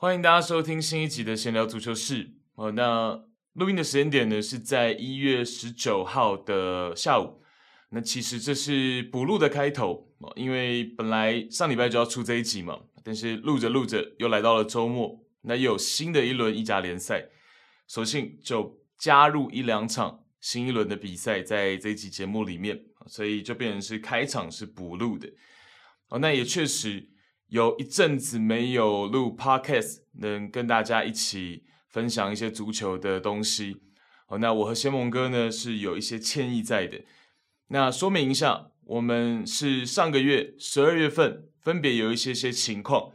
欢迎大家收听新一集的闲聊足球室。哦，那录音的时间点呢是在一月十九号的下午。那其实这是补录的开头，因为本来上礼拜就要出这一集嘛，但是录着录着又来到了周末，那又有新的一轮意甲联赛，索性就加入一两场新一轮的比赛在这一集节目里面，所以就变成是开场是补录的。哦，那也确实。有一阵子没有录 Podcast，能跟大家一起分享一些足球的东西。好，那我和先蒙哥呢是有一些歉意在的。那说明一下，我们是上个月十二月份分别有一些些情况。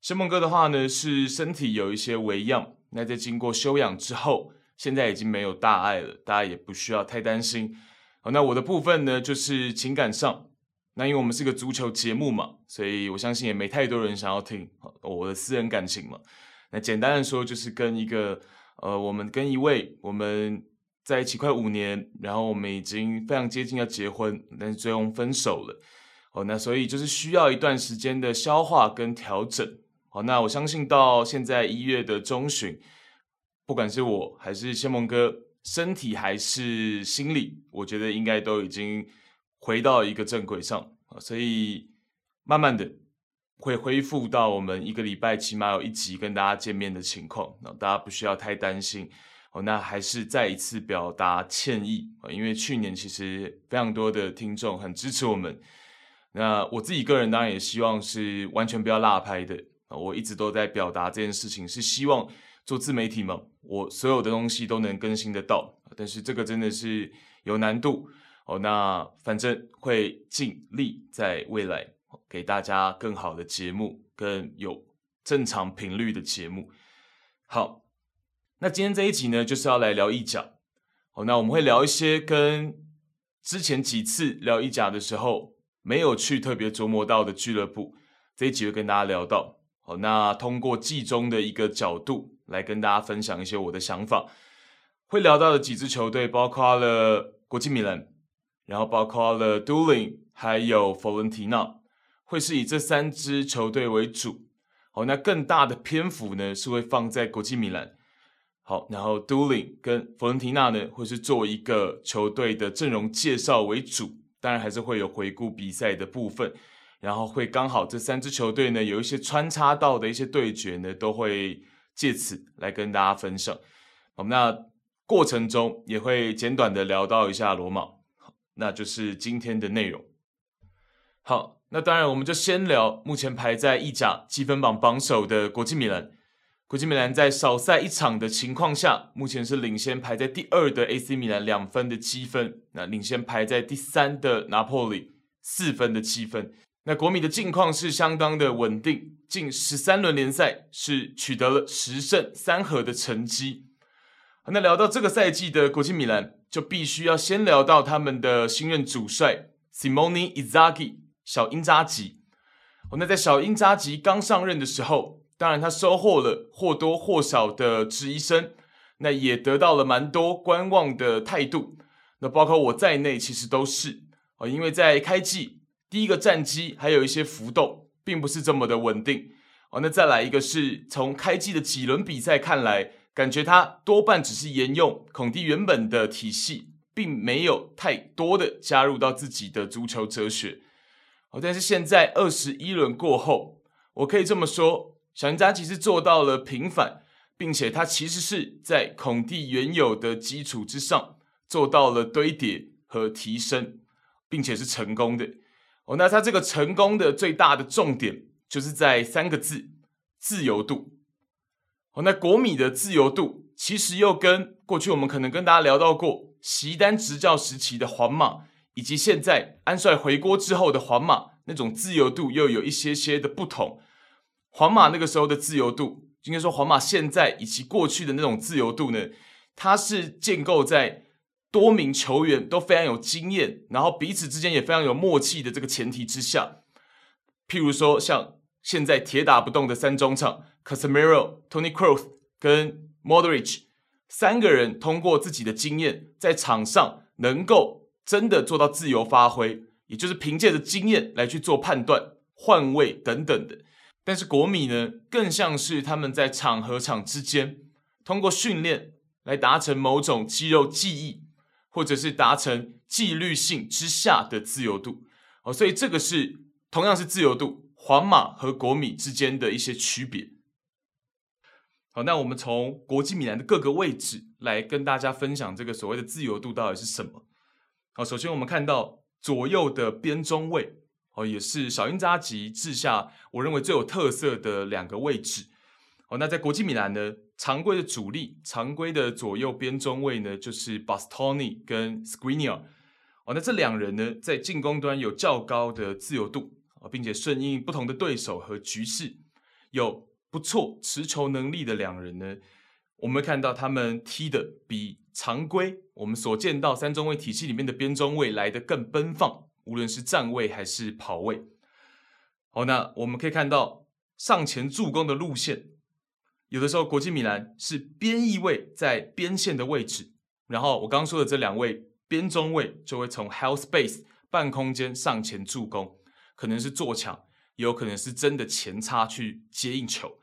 先蒙哥的话呢是身体有一些微恙，那在经过休养之后，现在已经没有大碍了，大家也不需要太担心。好，那我的部分呢就是情感上。那因为我们是个足球节目嘛，所以我相信也没太多人想要听我的私人感情嘛。那简单的说，就是跟一个呃，我们跟一位我们在一起快五年，然后我们已经非常接近要结婚，但是最后分手了。哦，那所以就是需要一段时间的消化跟调整。好，那我相信到现在一月的中旬，不管是我还是先蒙哥，身体还是心理，我觉得应该都已经。回到一个正轨上啊，所以慢慢的会恢复到我们一个礼拜起码有一集跟大家见面的情况，那大家不需要太担心哦。那还是再一次表达歉意啊，因为去年其实非常多的听众很支持我们，那我自己个人当然也希望是完全不要落拍的啊。我一直都在表达这件事情，是希望做自媒体嘛，我所有的东西都能更新得到，但是这个真的是有难度。哦，那反正会尽力在未来给大家更好的节目，更有正常频率的节目。好，那今天这一集呢，就是要来聊意甲。好，那我们会聊一些跟之前几次聊意甲的时候没有去特别琢磨到的俱乐部，这一集会跟大家聊到。好，那通过季中的一个角度来跟大家分享一些我的想法。会聊到的几支球队包括了国际米兰。然后包括了都灵，还有佛伦提纳，会是以这三支球队为主。好，那更大的篇幅呢是会放在国际米兰。好，然后都灵跟佛伦提纳呢会是做一个球队的阵容介绍为主，当然还是会有回顾比赛的部分。然后会刚好这三支球队呢有一些穿插到的一些对决呢，都会借此来跟大家分享。好，那过程中也会简短的聊到一下罗马。那就是今天的内容。好，那当然我们就先聊目前排在意甲积分榜榜首的国际米兰。国际米兰在少赛一场的情况下，目前是领先排在第二的 AC 米兰两分的积分，那领先排在第三的拿破里四分的积分。那国米的近况是相当的稳定，近十三轮联赛是取得了十胜三和的成绩。那聊到这个赛季的国际米兰。就必须要先聊到他们的新任主帅 Simone Inzaghi 小英扎吉。哦，那在小英扎吉刚上任的时候，当然他收获了或多或少的质疑声，那也得到了蛮多观望的态度。那包括我在内，其实都是啊，因为在开季第一个战绩还有一些浮动，并不是这么的稳定。哦，那再来一个是从开季的几轮比赛看来。感觉他多半只是沿用孔蒂原本的体系，并没有太多的加入到自己的足球哲学。哦，但是现在二十一轮过后，我可以这么说，小因扎其实做到了平反，并且他其实是在孔蒂原有的基础之上做到了堆叠和提升，并且是成功的。哦，那他这个成功的最大的重点就是在三个字：自由度。哦，那国米的自由度其实又跟过去我们可能跟大家聊到过，席丹执教时期的皇马，以及现在安帅回国之后的皇马那种自由度又有一些些的不同。皇马那个时候的自由度，应该说皇马现在以及过去的那种自由度呢，它是建构在多名球员都非常有经验，然后彼此之间也非常有默契的这个前提之下。譬如说，像现在铁打不动的三中场。Casemiro、Tony Kroos 跟 Modric 三个人通过自己的经验，在场上能够真的做到自由发挥，也就是凭借着经验来去做判断、换位等等的。但是国米呢，更像是他们在场和场之间，通过训练来达成某种肌肉记忆，或者是达成纪律性之下的自由度。哦，所以这个是同样是自由度，皇马和国米之间的一些区别。好，那我们从国际米兰的各个位置来跟大家分享这个所谓的自由度到底是什么。好，首先我们看到左右的边中卫。哦，也是小因扎吉治下我认为最有特色的两个位置。哦，那在国际米兰呢，常规的主力，常规的左右边中卫呢，就是 Bastoni 跟 s q u i n i e r。哦，那这两人呢，在进攻端有较高的自由度，啊，并且顺应不同的对手和局势，有不错持球能力的两人呢，我们看到他们踢的比常规我们所见到三中卫体系里面的边中卫来的更奔放。无论是站位还是跑位，好，那我们可以看到上前助攻的路线，有的时候国际米兰是边翼位在边线的位置，然后我刚刚说的这两位边中卫就会从 half space 半空间上前助攻，可能是做抢，有可能是真的前插去接应球。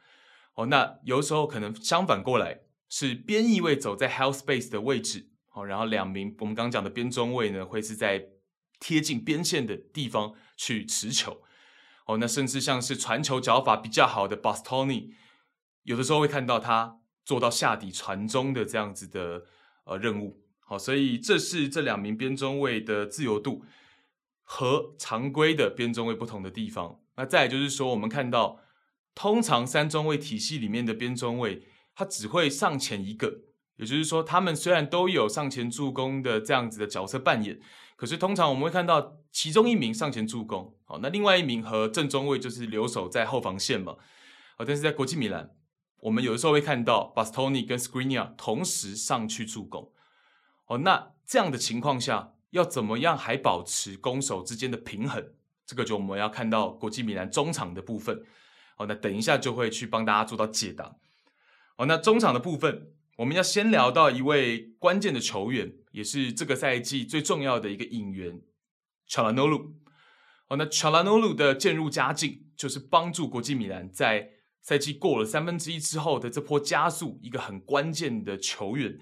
哦，那有时候可能相反过来，是边翼位走在 half space 的位置，好，然后两名我们刚刚讲的边中卫呢会是在。贴近边线的地方去持球，哦，那甚至像是传球脚法比较好的 Bastoni，有的时候会看到他做到下底传中的这样子的呃任务，好，所以这是这两名边中卫的自由度和常规的边中卫不同的地方。那再来就是说，我们看到通常三中卫体系里面的边中卫，他只会上前一个，也就是说，他们虽然都有上前助攻的这样子的角色扮演。可是通常我们会看到其中一名上前助攻，好，那另外一名和正中卫就是留守在后防线嘛，好，但是在国际米兰，我们有的时候会看到 Bastoni 跟 Skriniar 同时上去助攻，哦，那这样的情况下要怎么样还保持攻守之间的平衡？这个就我们要看到国际米兰中场的部分，好，那等一下就会去帮大家做到解答，好，那中场的部分。我们要先聊到一位关键的球员，也是这个赛季最重要的一个引援，Calhanoglu。哦，那 c h a l a n o l u 的渐入佳境，就是帮助国际米兰在赛季过了三分之一之后的这波加速，一个很关键的球员。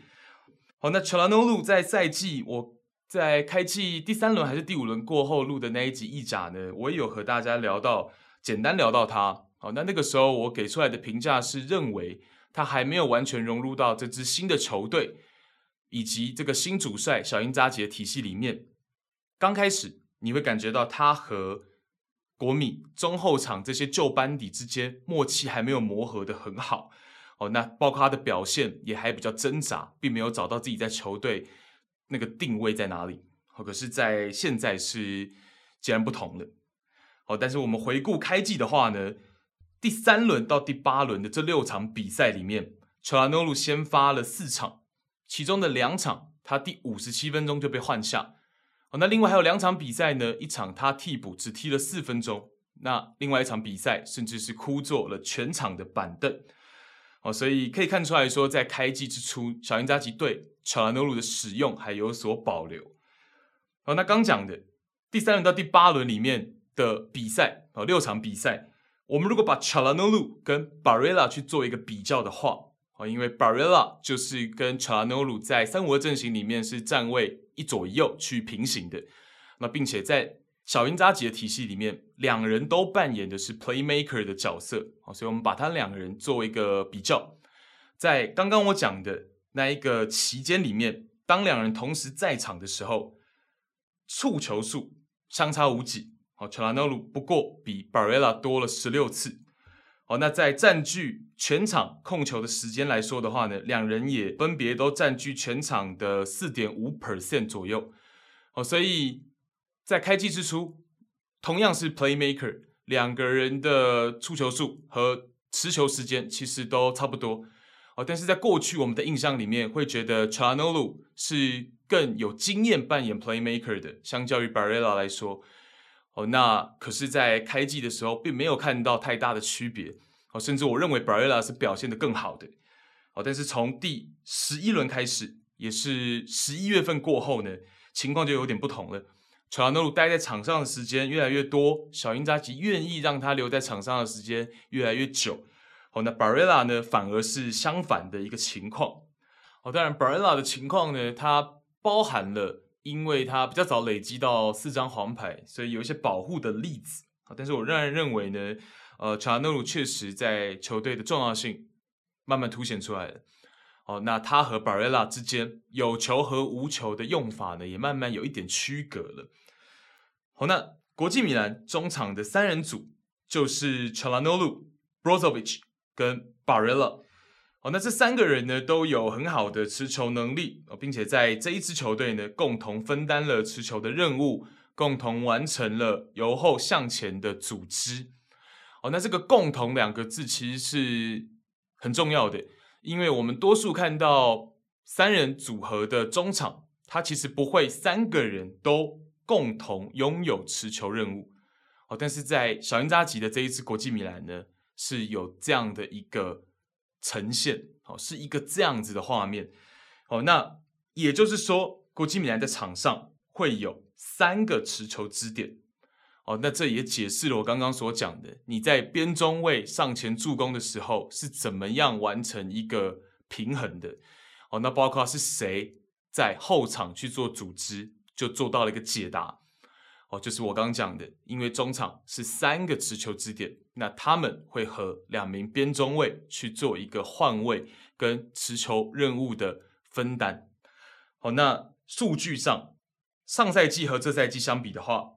好，那 c h a l a n o l u 在赛季我在开季第三轮还是第五轮过后录的那一集意甲呢，我也有和大家聊到，简单聊到他。好，那那个时候我给出来的评价是认为。他还没有完全融入到这支新的球队，以及这个新主帅小因扎吉的体系里面。刚开始你会感觉到他和国米中后场这些旧班底之间默契还没有磨合的很好。哦，那包括他的表现也还比较挣扎，并没有找到自己在球队那个定位在哪里。哦，可是，在现在是截然不同的。哦，但是我们回顾开季的话呢，第三轮到第八轮的这六场比赛里面，Calhanoglu 先发了四场，其中的两场他第五十七分钟就被换下。好，那另外还有两场比赛呢，一场他替补只踢了四分钟，那另外一场比赛甚至是枯坐了全场的板凳。好，所以可以看出来说，在开季之初，小因扎吉对 Calhanoglu 的使用还有所保留。好，那刚讲的第三轮到第八轮里面的比赛，哦，六场比赛。我们如果把 c h a l a n o l u 跟 Barilla 去做一个比较的话，啊，因为 Barilla 就是跟 c h a l a n o l u 在三五二阵型里面是站位一左一右去平行的，那并且在小因扎吉的体系里面，两人都扮演的是 Playmaker 的角色，啊，所以我们把他两个人做一个比较，在刚刚我讲的那一个期间里面，当两人同时在场的时候，触球数相差无几。好，Calhanoglu 不过比 Barella 多了十六次。好，那在占据全场控球的时间来说的话呢，两人也分别都占据全场的四点五 percent 左右。好，所以在开季之初，同样是 Playmaker，两个人的出球数和持球时间其实都差不多。哦，但是在过去我们的印象里面，会觉得 Calhanoglu 是更有经验扮演 Playmaker 的，相较于 Barella 来说。哦，那可是，在开季的时候，并没有看到太大的区别。哦，甚至我认为 Barella 是表现得更好的。哦，但是从第十一轮开始，也是十一月份过后呢，情况就有点不同了。乔纳鲁待在场上的时间越来越多，小英扎吉愿意让他留在场上的时间越来越久。好，那 Barilla 呢，反而是相反的一个情况。好，当然，Barilla 的情况呢，它包含了因为他比较早累积到四张黄牌，所以有一些保护的例子。啊，但是我仍然认为呢，呃，乔纳鲁确实在球队的重要性慢慢凸显出来了。哦，那他和巴瑞拉之间有球和无球的用法呢，也慢慢有一点区隔了。好，那国际米兰中场的三人组就是 Calhanoglu、Brozovic 跟 Barella。好，那这三个人呢都有很好的持球能力，并且在这一支球队呢共同分担了持球的任务，共同完成了由后向前的组织。哦，那这个“共同”两个字其实是很重要的。因为我们多数看到三人组合的中场，他其实不会三个人都共同拥有持球任务哦。但是在小因扎吉的这一支国际米兰呢，是有这样的一个呈现哦，是一个这样子的画面哦。那也就是说，国际米兰的场上会有三个持球支点。哦，那这也解释了我刚刚所讲的，你在边中卫上前助攻的时候是怎么样完成一个平衡的。哦，那包括是谁在后场去做组织，就做到了一个解答。哦，就是我刚刚讲的，因为中场是三个持球支点，那他们会和两名边中卫去做一个换位跟持球任务的分担。好，那数据上，上赛季和这赛季相比的话。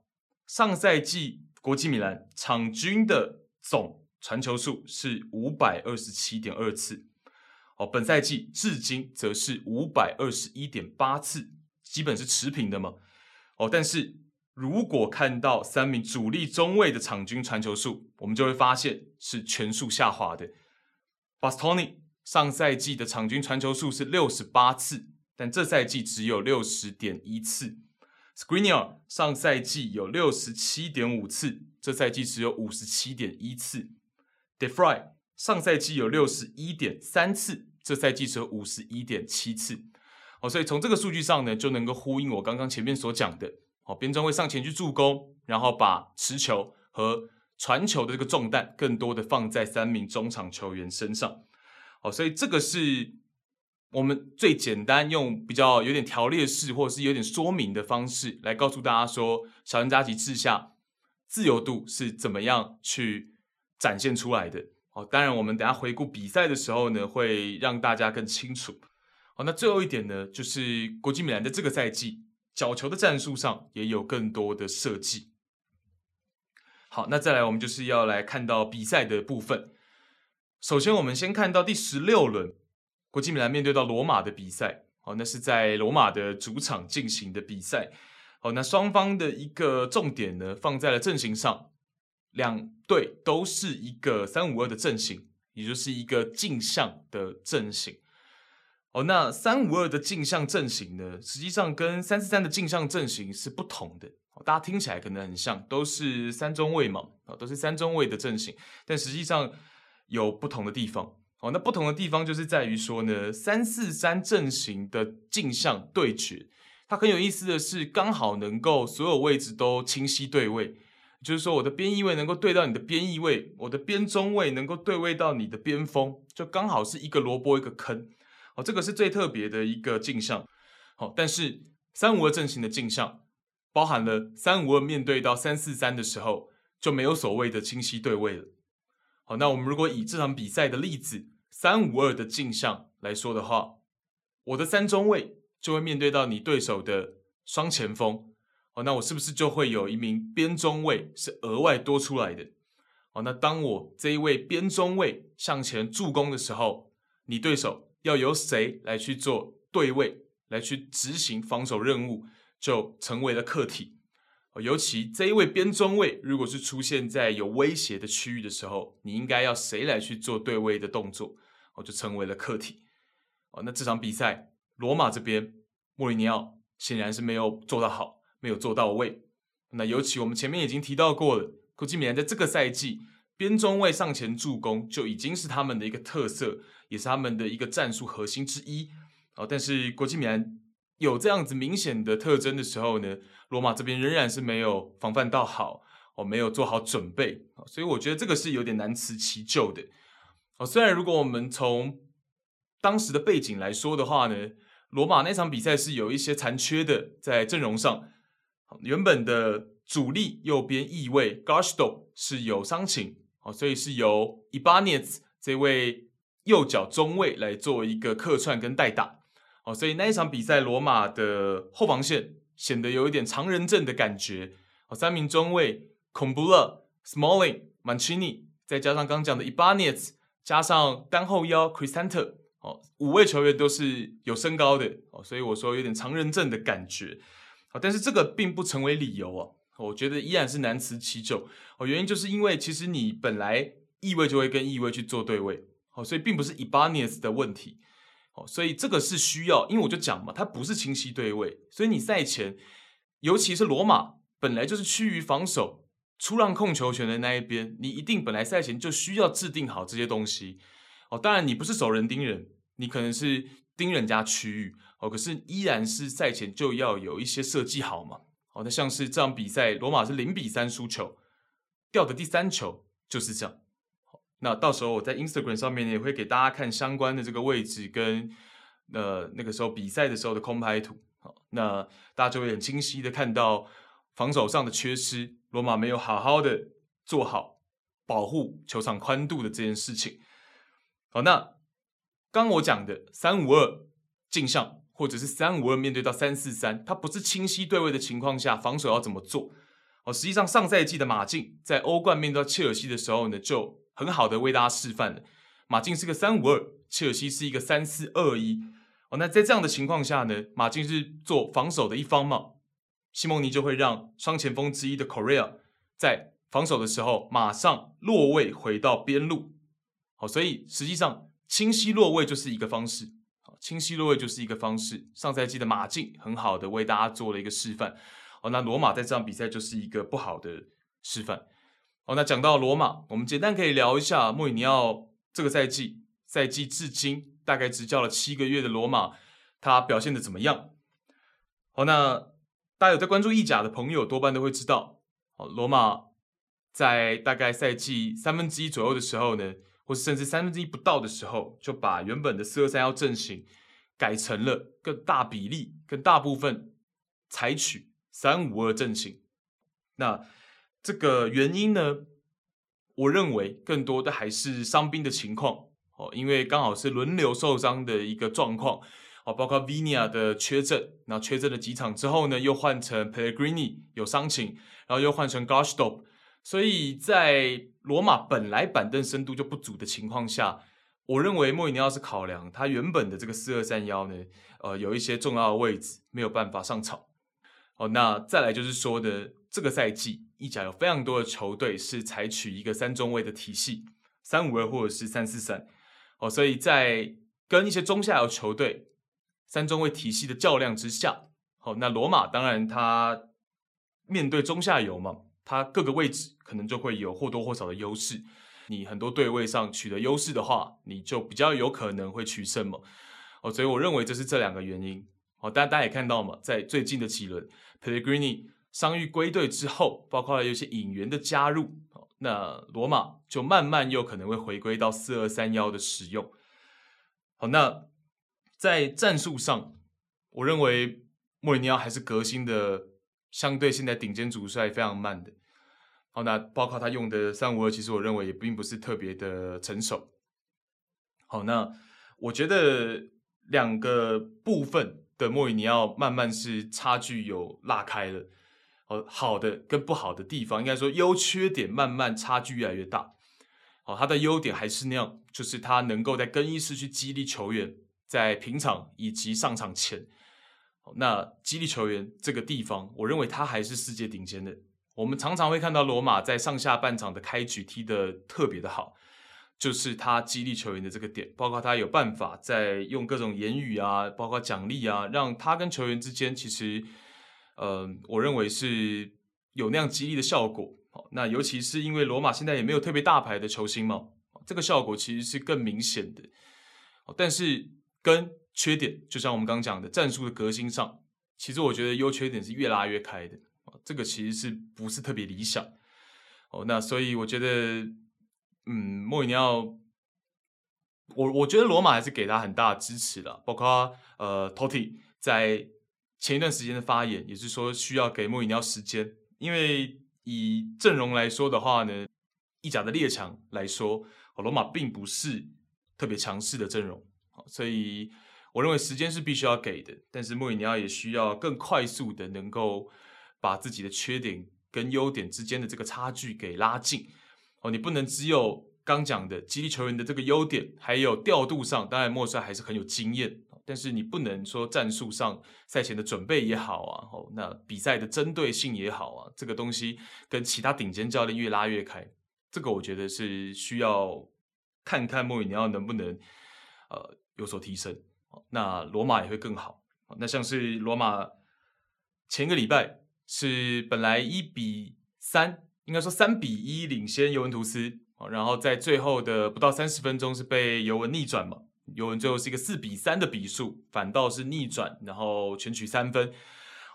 上赛季国际米兰场均的总传球数是五百二十七点二次，哦，本赛季至今则是五百二十一点八次，基本是持平的嘛，哦，但是如果看到三名主力中卫的场均传球数，我们就会发现是全数下滑的。Bastoni 上赛季的场均传球数是六十八次，但这赛季只有六十点一次。Skriniar 上赛季有六十七点五次，这赛季只有五十七点一次。De Vrij 上赛季有六十一点三次，这赛季只有五十一点七次。哦，所以从这个数据上呢，就能够呼应我刚刚前面所讲的。哦，边中卫上前去助攻，然后把持球和传球的这个重担更多的放在三名中场球员身上。哦，所以这个是。我们最简单用比较有点条列式或者是有点说明的方式来告诉大家说，小恩扎吉治下自由度是怎么样去展现出来的。哦，当然我们等下回顾比赛的时候呢，会让大家更清楚。好，那最后一点呢，就是国际米兰的这个赛季角球的战术上也有更多的设计。好，那再来我们就是要来看到比赛的部分。首先，我们先看到第十六轮。国际米兰面对到罗马的比赛，哦，那是在罗马的主场进行的比赛，哦，那双方的一个重点呢，放在了阵型上，两队都是一个三五二的阵型，也就是一个镜像的阵型，哦，那三五二的镜像阵型呢，实际上跟三四三的镜像阵型是不同的，大家听起来可能很像，都是三中卫嘛，啊，都是三中卫的阵型，但实际上有不同的地方。哦，那不同的地方就是在于说呢，三四三阵型的镜像对决，它很有意思的是，刚好能够所有位置都清晰对位，就是说我的边翼位能够对到你的边翼位，我的边中卫能够对位到你的边锋，就刚好是一个萝卜一个坑。这个是最特别的一个镜像。好，但是三五二阵型的镜像，包含了三五二面对到三四三的时候，就没有所谓的清晰对位了。好，那我们如果以这场比赛的例子三五二的镜像来说的话，我的三中卫就会面对到你对手的双前锋。好，那我是不是就会有一名边中卫是额外多出来的？好，那当我这一位边中卫向前助攻的时候，你对手要由谁来去做对位，来去执行防守任务，就成为了课题。尤其这一位边中卫，如果是出现在有威胁的区域的时候，你应该要谁来去做对位的动作，哦，就成为了课题。哦，那这场比赛，罗马这边莫里尼奥显然是没有做到好，没有做到位。那尤其我们前面已经提到过了，国际米兰在这个赛季边中卫上前助攻就已经是他们的一个特色，也是他们的一个战术核心之一。哦，但是国际米兰有这样子明显的特征的时候呢，罗马这边仍然是没有防范到好，哦，没有做好准备，所以我觉得这个是有点难辞其咎的。哦，虽然如果我们从当时的背景来说的话呢，罗马那场比赛是有一些残缺的，在阵容上，原本的主力右边翼卫 Gazdo 是有伤情，哦，所以是由 Ibanez 这位右脚中卫来做一个客串跟代打，哦，所以那一场比赛罗马的后防线显得有一点常人阵的感觉，哦，三名中卫孔布勒、Smalling、Mancini，再加上刚讲的 Ibanez，加上单后腰 Crisante。哦，五位球员都是有身高的哦，所以我说有点常人阵的感觉。好但是这个并不成为理由啊，我觉得依然是难辞其咎。哦，原因就是因为其实你本来翼位就会跟翼位去做对位，哦，所以并不是 Ibanez 的问题。哦，所以这个是需要，因为我就讲嘛，它不是清晰对位，所以你赛前，尤其是罗马本来就是趋于防守、出让控球权的那一边，你一定本来赛前就需要制定好这些东西。哦，当然你不是守人盯人，你可能是盯人家区域哦，可是依然是赛前就要有一些设计好嘛。哦，那像是这场比赛，罗马是零比三输球，掉的第三球就是这样。那到时候我在 Instagram 上面也会给大家看相关的这个位置跟呃那个时候比赛的时候的空拍图。好，那大家就会很清晰的看到防守上的缺失，罗马没有好好的做好保护球场宽度的这件事情。好，那刚我讲的三五二镜像，或者是三五二面对到三四三，它不是清晰对位的情况下，防守要怎么做？哦，实际上上赛季的马竞在欧冠面对到切尔西的时候呢，就很好的为大家示范了。马竞是个三五二，切尔西是一个三四二一。哦，那在这样的情况下呢，马竞是做防守的一方嘛，西蒙尼就会让双前锋之一的 Correa 在防守的时候马上落位回到边路。好，所以实际上清晰落位就是一个方式。好，清晰落位就是一个方式。上赛季的马竞很好的为大家做了一个示范。哦，那罗马在这场比赛就是一个不好的示范。好，那讲到罗马，我们简单可以聊一下莫里尼奥这个赛季，赛季至今大概执教了七个月的罗马，他表现的怎么样？好，那大家有在关注意甲的朋友，多半都会知道，哦，罗马在大概赛季三分之一左右的时候呢。或是甚至三分之一不到的时候，就把原本的四二三幺阵型改成了更大比例、更大部分采取三五二阵型。那这个原因呢？我认为更多的还是伤兵的情况哦，因为刚好是轮流受伤的一个状况哦，包括 Viña 的缺阵，那缺阵了几场之后呢，又换成 Pellegrini 有伤情，然后又换成 Gazdo 所以在罗马本来板凳深度就不足的情况下，我认为莫里尼奥是考量他原本的这个四二三幺呢，呃，有一些重要的位置没有办法上场。哦，那再来就是说的这个赛季，意甲有非常多的球队是采取一个三中卫的体系，三五二或者是三四三。哦，所以在跟一些中下游球队三中卫体系的较量之下，好，那罗马当然他面对中下游嘛。它各个位置可能就会有或多或少的优势，你很多对位上取得优势的话，你就比较有可能会取胜嘛。哦，所以我认为这是这两个原因。哦，大家大家也看到嘛，在最近的几轮，Pellegrini 伤愈归队之后，包括有些引援的加入，那罗马就慢慢又可能会回归到四二三幺的使用。好，那在战术上，我认为莫里尼奥还是革新的，相对现在顶尖主帅非常慢的。好，那包括他用的三五二，其实我认为也并不是特别的成熟。好，那我觉得两个部分的莫里尼奥慢慢是差距有拉开了。哦，好的跟不好的地方，应该说优缺点慢慢差距越来越大。好，他的优点还是那样，就是他能够在更衣室去激励球员，在平场以及上场前。那激励球员这个地方，我认为他还是世界顶尖的。我们常常会看到罗马在上下半场的开局踢得特别的好，就是他激励球员的这个点，包括他有办法在用各种言语啊，包括奖励啊，让他跟球员之间其实，呃，我认为是有那样激励的效果。那尤其是因为罗马现在也没有特别大牌的球星嘛，这个效果其实是更明显的。但是跟缺点，就像我们刚讲的战术的革新上，其实我觉得优缺点是越拉越开的，这个其实是不是特别理想？哦，那所以我觉得，嗯，莫里尼奥，我我觉得罗马还是给他很大的支持的，包括呃，Totti 在前一段时间的发言也是说需要给莫里尼奥时间，因为以阵容来说的话呢，意甲的列强来说，罗马并不是特别强势的阵容，所以我认为时间是必须要给的，但是莫里尼奥也需要更快速的能够把自己的缺点跟优点之间的这个差距给拉近。哦，你不能只有刚讲的激励球员的这个优点，还有调度上，当然莫帅还是很有经验，但是你不能说战术上赛前的准备也好啊，哦，那比赛的针对性也好啊，这个东西跟其他顶尖教练越拉越开，这个我觉得是需要看看莫里尼奥能不能呃有所提升，那罗马也会更好。那像是罗马前个礼拜。是本来一比三，应该说三比一领先尤文图斯，然后在最后的不到三十分钟是被尤文逆转嘛，尤文最后是一个四比三的比数，反倒是逆转，然后全取三分。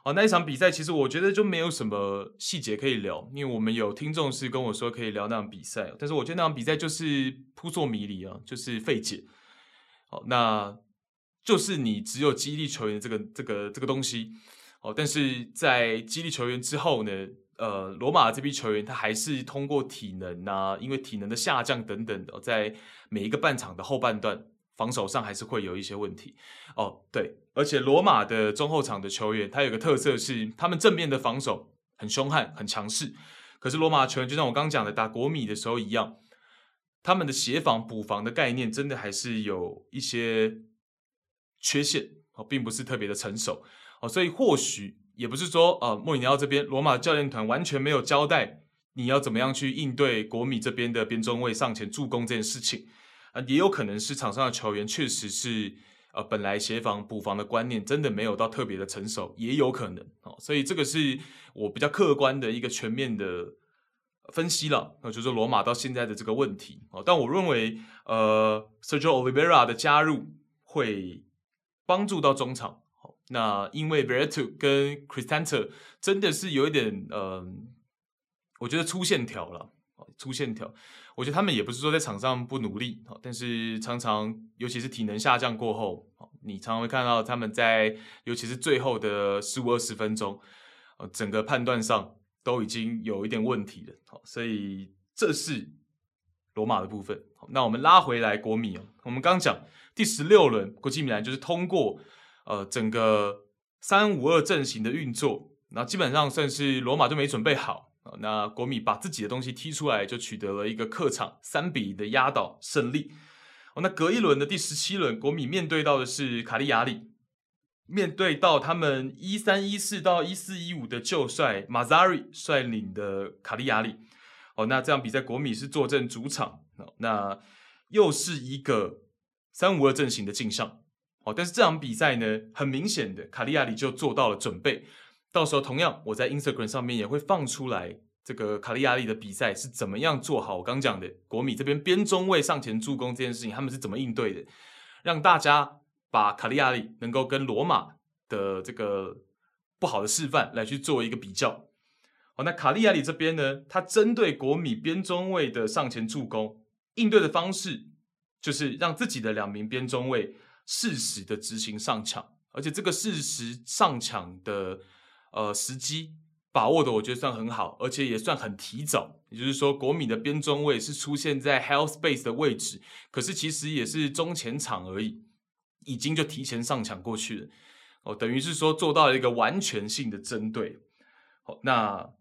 哦，那一场比赛其实我觉得就没有什么细节可以聊，因为我们有听众是跟我说可以聊那场比赛，但是我觉得那场比赛就是扑朔迷离啊，就是费解。好，那就是你只有激励球员这个这个这个东西。哦，但是在激励球员之后呢，呃，罗马这批球员他还是通过体能啊，因为体能的下降等等的，在每一个半场的后半段防守上还是会有一些问题。哦，对，而且罗马的中后场的球员他有个特色是，他们正面的防守很凶悍、很强势，可是罗马球员就像我刚讲的打国米的时候一样，他们的协防补防的概念真的还是有一些缺陷哦，并不是特别的成熟。哦，所以或许也不是说，呃，莫里尼奥这边罗马教练团完全没有交代你要怎么样去应对国米这边的边中卫上前助攻这件事情，啊、也有可能是场上的球员确实是，呃，本来协防补防的观念真的没有到特别的成熟，也有可能，哦，所以这个是我比较客观的一个全面的分析了，那就是罗马到现在的这个问题，哦，但我认为，呃，Sergio Oliveira 的加入会帮助到中场。那因为 Veretu 跟 Cristante 真的是有一点，嗯、呃，我觉得粗线条了，粗线条。我觉得他们也不是说在场上不努力，但是常常，尤其是体能下降过后，你常常会看到他们在，尤其是最后的十五二十分钟，整个判断上都已经有一点问题了。好，所以这是罗马的部分。那我们拉回来国米哦，我们刚讲第十六轮国际米兰就是通过。呃，整个三五二阵型的运作，那基本上算是罗马就没准备好。那国米把自己的东西踢出来，就取得了一个客场三比的压倒胜利。哦，那隔一轮的第十七轮，国米面对到的是卡利亚里，面对到他们一三一四到一四一五的旧帅马扎瑞率领的卡利亚里。哦，那这场比赛国米是坐镇主场，那又是一个三五二阵型的镜像。哦，但是这场比赛呢，很明显的，卡利亚里就做到了准备。到时候同样，我在 Instagram 上面也会放出来，这个卡利亚里的比赛是怎么样做好。我刚讲的国米这边边中卫上前助攻这件事情，他们是怎么应对的，让大家把卡利亚里能够跟罗马的这个不好的示范来去做一个比较。好，那卡利亚里这边呢，他针对国米边中卫的上前助攻应对的方式，就是让自己的两名边中卫。适时的执行上抢，而且这个适时上抢的呃时机把握的，我觉得算很好，而且也算很提早。也就是说，国米的边中卫是出现在 half space 的位置，可是其实也是中前场而已，已经就提前上抢过去了。哦，等于是说做到了一个完全性的针对。好，那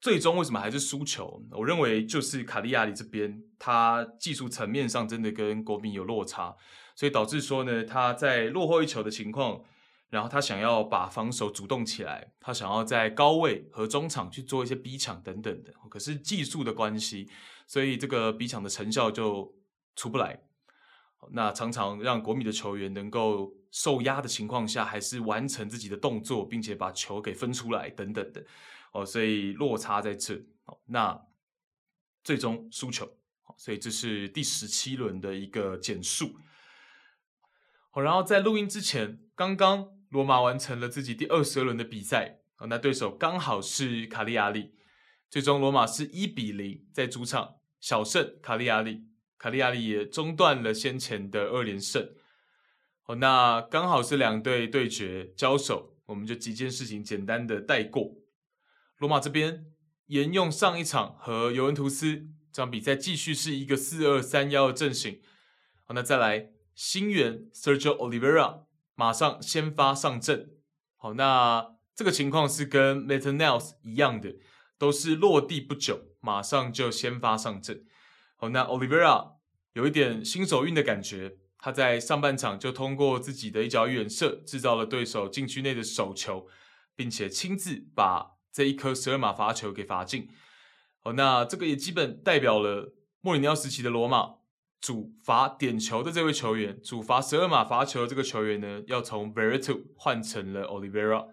最终为什么还是输球？我认为就是卡利亚里这边，他技术层面上真的跟国米有落差。所以导致说呢，他在落后一球的情况，然后他想要把防守主动起来，他想要在高位和中场去做一些逼抢等等的，可是技术的关系，所以这个逼抢的成效就出不来。那常常让国米的球员能够受压的情况下，还是完成自己的动作，并且把球给分出来等等的。哦，所以落差在这。那最终输球。所以这是第十七轮的一个简述。好，然后在录音之前，刚刚罗马完成了自己第二十二轮的比赛，好，那对手刚好是卡利亚里，最终罗马是一比零在主场小胜卡利亚里，卡利亚里也中断了先前的二连胜。好，那刚好是两队对决交手，我们就几件事情简单的带过。罗马这边沿用上一场和尤文图斯这场比赛，继续是一个四二三幺的阵型。好，那再来。新援 Sergio Oliveira 马上先发上阵，好，那这个情况是跟 Maitland Niles 一样的，都是落地不久，马上就先发上阵。好，那 Olivera 有一点新手运的感觉，他在上半场就通过自己的一脚远射，制造了对手禁区内的手球，并且亲自把这一颗十二码罚球给罚进。好，那这个也基本代表了莫里尼奥时期的罗马。主罚点球的这位球员，主罚十二码罚球的这个球员呢，要从 Veretout 换成了 Olivera。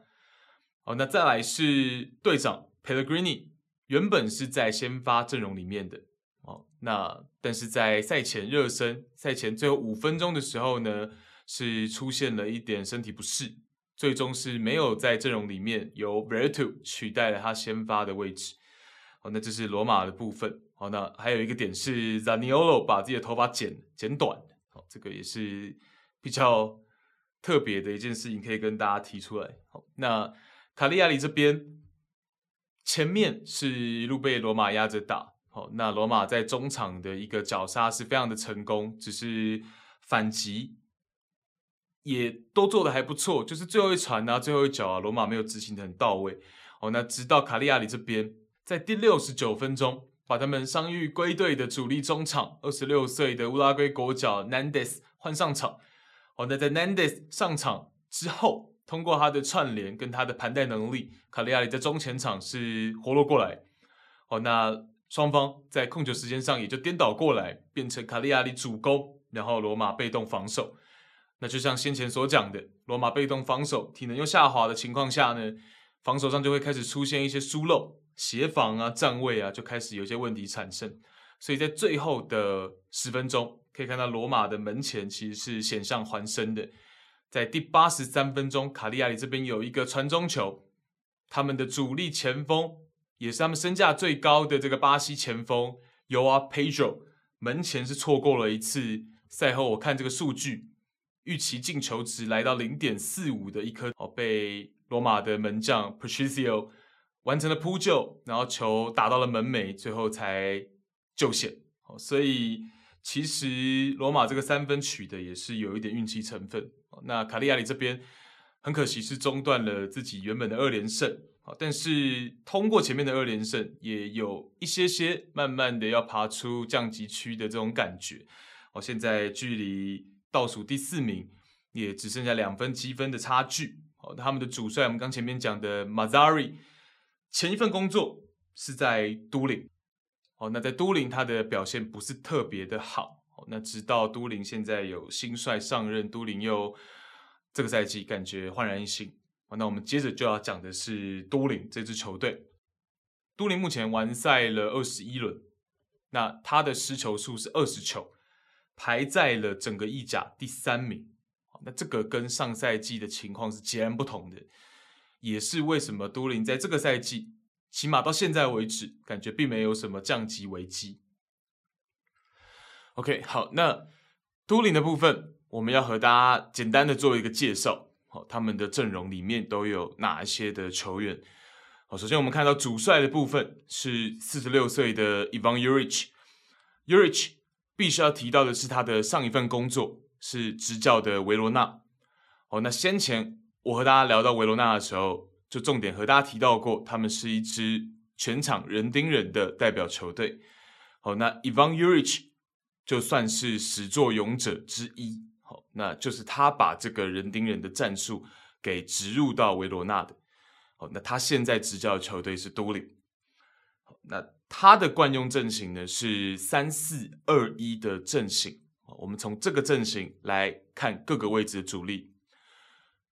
好，那再来是队长 Pellegrini，原本是在先发阵容里面的。哦，那但是在赛前热身，赛前最后五分钟的时候呢，是出现了一点身体不适，最终是没有在阵容里面，由 v e r t u 取代了他先发的位置。好，那这是罗马的部分。好，那还有一个点是 Zaniolo 把自己的头发剪剪短，好，这个也是比较特别的一件事情，可以跟大家提出来。好，那卡利亚里这边前面是一路被罗马压着打，好，那罗马在中场的一个绞杀是非常的成功，只是反击也都做的还不错，就是最后一传啊，最后一脚啊，罗马没有执行的很到位。哦，那直到卡利亚里这边在第六十九分钟。把他们伤愈归队的主力中场，二十六岁的乌拉圭国脚 Nandez 换上场。好，那在 Nandez 上场之后，通过他的串联跟他的盘带能力，卡利亚里在中前场是活络过来。好，那双方在控球时间上也就颠倒过来，变成卡利亚里主攻，然后罗马被动防守。那就像先前所讲的，罗马被动防守，体能又下滑的情况下呢，防守上就会开始出现一些疏漏。协防啊，站位啊，就开始有些问题产生，所以在最后的十分钟，可以看到罗马的门前其实是险象环生的。在第八十三分钟，卡利亚里这边有一个传中球，他们的主力前锋，也是他们身价最高的这个巴西前锋 Joao Pedro，门前是错过了一次。赛后我看这个数据，预期进球值来到零点四五的一颗，哦，被罗马的门将 Patricio。完成了扑救，然后球打到了门楣，最后才救险。所以其实罗马这个三分取的也是有一点运气成分。那卡利亚里这边很可惜是中断了自己原本的二连胜，但是通过前面的二连胜，也有一些些慢慢的要爬出降级区的这种感觉。哦，现在距离倒数第四名也只剩下两分积分的差距。哦，他们的主帅我们刚前面讲的马扎里。前一份工作是在都灵，哦，那在都灵他的表现不是特别的好，哦，那直到都灵现在有新帅上任，都灵又这个赛季感觉焕然一新，哦，那我们接着就要讲的是都灵这支球队，都灵目前完赛了二十一轮，那他的失球数是二十球，排在了整个意甲第三名，那这个跟上赛季的情况是截然不同的。也是为什么都灵在这个赛季，起码到现在为止，感觉并没有什么降级危机。OK，好，那都灵的部分，我们要和大家简单的做一个介绍。好，他们的阵容里面都有哪一些的球员？好，首先我们看到主帅的部分是四十六岁的 Ivan Juric。Juric 必须要提到的是他的上一份工作是执教的维罗纳。好，那先前。我和大家聊到维罗纳的时候，就重点和大家提到过，他们是一支全场人盯人的代表球队。好，那 Ivan Juric 就算是始作俑者之一。好，那就是他把这个人盯人的战术给植入到维罗纳的。好，那他现在执教的球队是都灵。好，那他的惯用阵型呢是三四二一的阵型。我们从这个阵型来看各个位置的主力。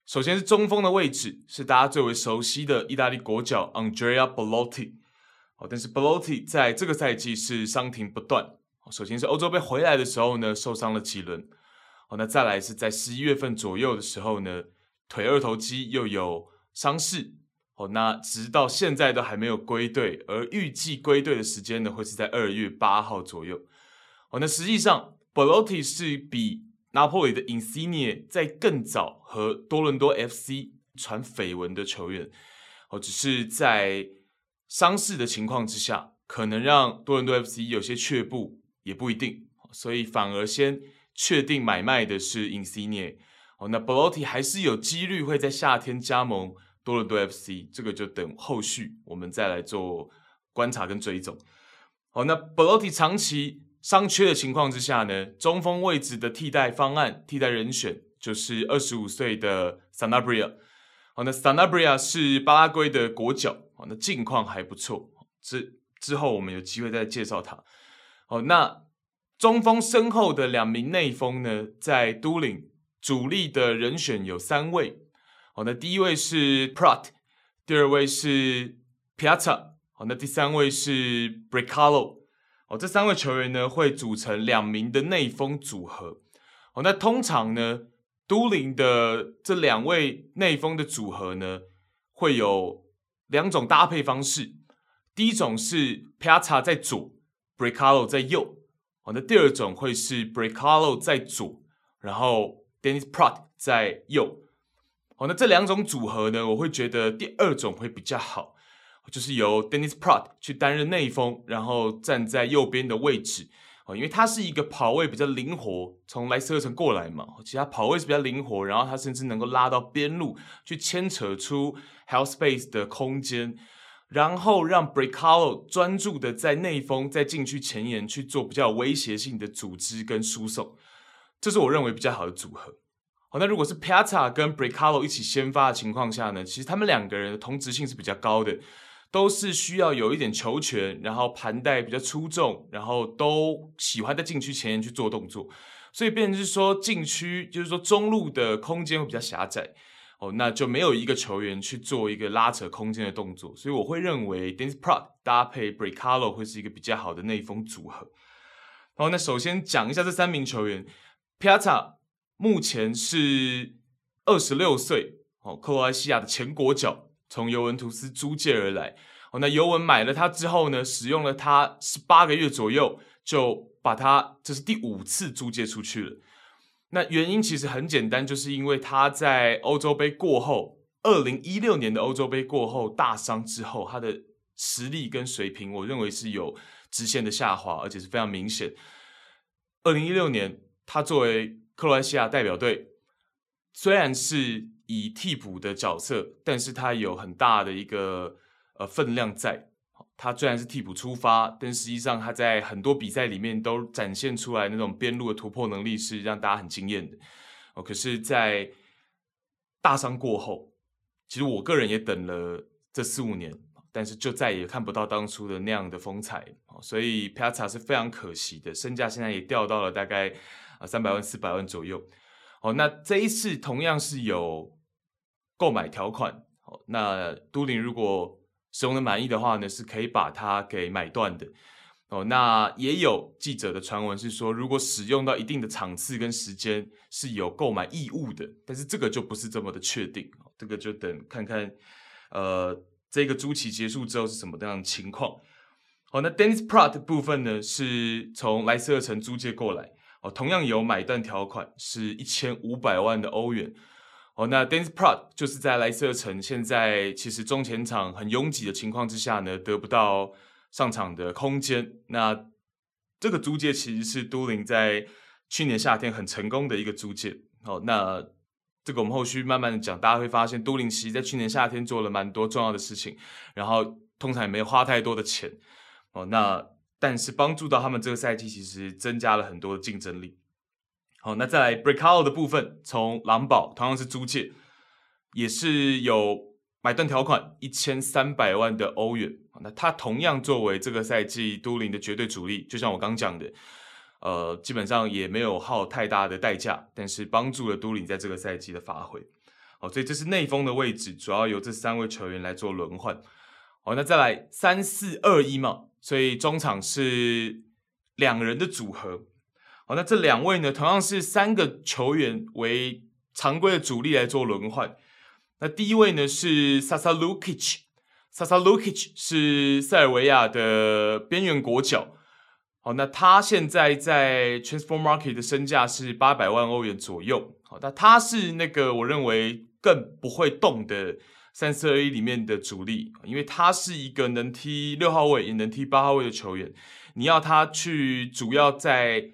首先是中锋的位置，是大家最为熟悉的意大利国脚 Andrea Belotti。哦，但是 Belotti 在这个赛季是伤停不断。首先是欧洲杯回来的时候呢，受伤了几轮。哦，那再来是在十一月份左右的时候呢，腿二头肌又有伤势。哦，那直到现在都还没有归队，而预计归队的时间呢，会是在二月八号左右。哦，那实际上，Belotti 是比拿坡里的 Insigne 在更早和多伦多 FC 传绯闻的球员。哦，只是在伤势的情况之下，可能让多伦多 FC 有些却步，也不一定。所以反而先确定买卖的是 Insigne。哦，那 Belotti 还是有几率会在夏天加盟。多伦多 FC 这个就等后续我们再来做观察跟追踪。好，那 Belotti 长期伤缺的情况之下呢，中锋位置的替代方案、替代人选就是二十五岁的 Sanabria。好，那 Sanabria 是巴拉圭的国脚，好，那近况还不错。之之后我们有机会再介绍他。好，那中锋身后的两名内锋呢，在都灵主力的人选有三位。好，那第一位是 Prat，第二位是 Piazza，好，那第三位是 Bricalo 哦，这三位球员呢会组成两名的内锋组合。哦，那通常呢，都灵的这两位内锋的组合呢会有两种搭配方式。第一种是 Piazza 在左，Brecalo 在右。哦，那第二种会是 Brecalo 在左，然后 Dennis Prat 在右。哦，那这两种组合呢，我会觉得第二种会比较好，就是由 Dennis Pratt 去担任内锋，然后站在右边的位置。哦，因为他是一个跑位比较灵活，从莱斯特城过来嘛，其他跑位是比较灵活，然后他甚至能够拉到边路去牵扯出 half space 的空间，然后让 Brecalo 专注的在内锋在禁区前沿去做比较有威胁性的组织跟输送，这是我认为比较好的组合。好，那如果是 Piazza 跟 Brecalo 一起先发的情况下呢，其实他们两个人的同质性是比较高的，都是需要有一点球权，然后盘带比较出众，然后都喜欢在禁区前沿去做动作，所以变成是说禁区就是说中路的空间会比较狭窄，哦，那就没有一个球员去做一个拉扯空间的动作，所以我会认为 Dennis Pratt 搭配 Brecalo 会是一个比较好的内锋组合。好，那首先讲一下这三名球员，Piazza。目前是二十六岁，哦，克罗埃西亚的前国脚，从尤文图斯租借而来。哦，那尤文买了他之后呢，使用了他十八个月左右，就把他这是第五次租借出去了。那原因其实很简单，就是因为他在欧洲杯过后，二零一六年的欧洲杯过后大伤之后，他的实力跟水平，我认为是有直线的下滑，而且是非常明显。二零一六年，他作为克罗埃西亚代表队虽然是以替补的角色，但是他有很大的一个呃分量在。他虽然是替补出发，但实际上他在很多比赛里面都展现出来那种边路的突破能力，是让大家很惊艳的。哦，可是，在大伤过后，其实我个人也等了这四五年，但是就再也看不到当初的那样的风采。所以 Piazza 是非常可惜的，身价现在也掉到了大概。啊，三百万、四百万左右。好，那这一次同样是有购买条款。好，那都灵如果使用的满意的话呢，是可以把它给买断的。哦，那也有记者的传闻是说，如果使用到一定的场次跟时间，是有购买义务的。但是这个就不是这么的确定。这个就等看看，呃，这个租期结束之后是什么样的情况。好，那 Dennis Pratt 的部分呢，是从莱斯特城租借过来。哦，同样有买断条款，是一千五百万的欧元。哦，那 Dennis Pratt 就是在莱斯特城，现在其实中前场很拥挤的情况之下呢，得不到上场的空间。那这个租借其实是都灵在去年夏天很成功的一个租借。哦，那这个我们后续慢慢的讲，大家会发现都灵其实在去年夏天做了蛮多重要的事情，然后通常也没花太多的钱。哦，那。但是帮助到他们这个赛季，其实增加了很多的竞争力。好，那再来 Brecalo 的部分，从狼堡同样是租借，也是有买断条款，一千三百万的欧元。那他同样作为这个赛季都灵的绝对主力，就像我刚讲的，呃，基本上也没有耗太大的代价，但是帮助了都灵在这个赛季的发挥。好，所以这是内锋的位置，主要由这三位球员来做轮换。好，那再来三四二一嘛。所以中场是两人的组合，好，那这两位呢，同样是三个球员为常规的主力来做轮换。那第一位呢是 Sasa Lukic，Sasa Lukic 是塞尔维亚的边缘国脚。好，那他现在在 Transfer Market 的身价是八百万欧元左右。好，那他是那个我认为更不会动的三四二一里面的主力，因为他是一个能踢六号位也能踢八号位的球员。你要他去主要在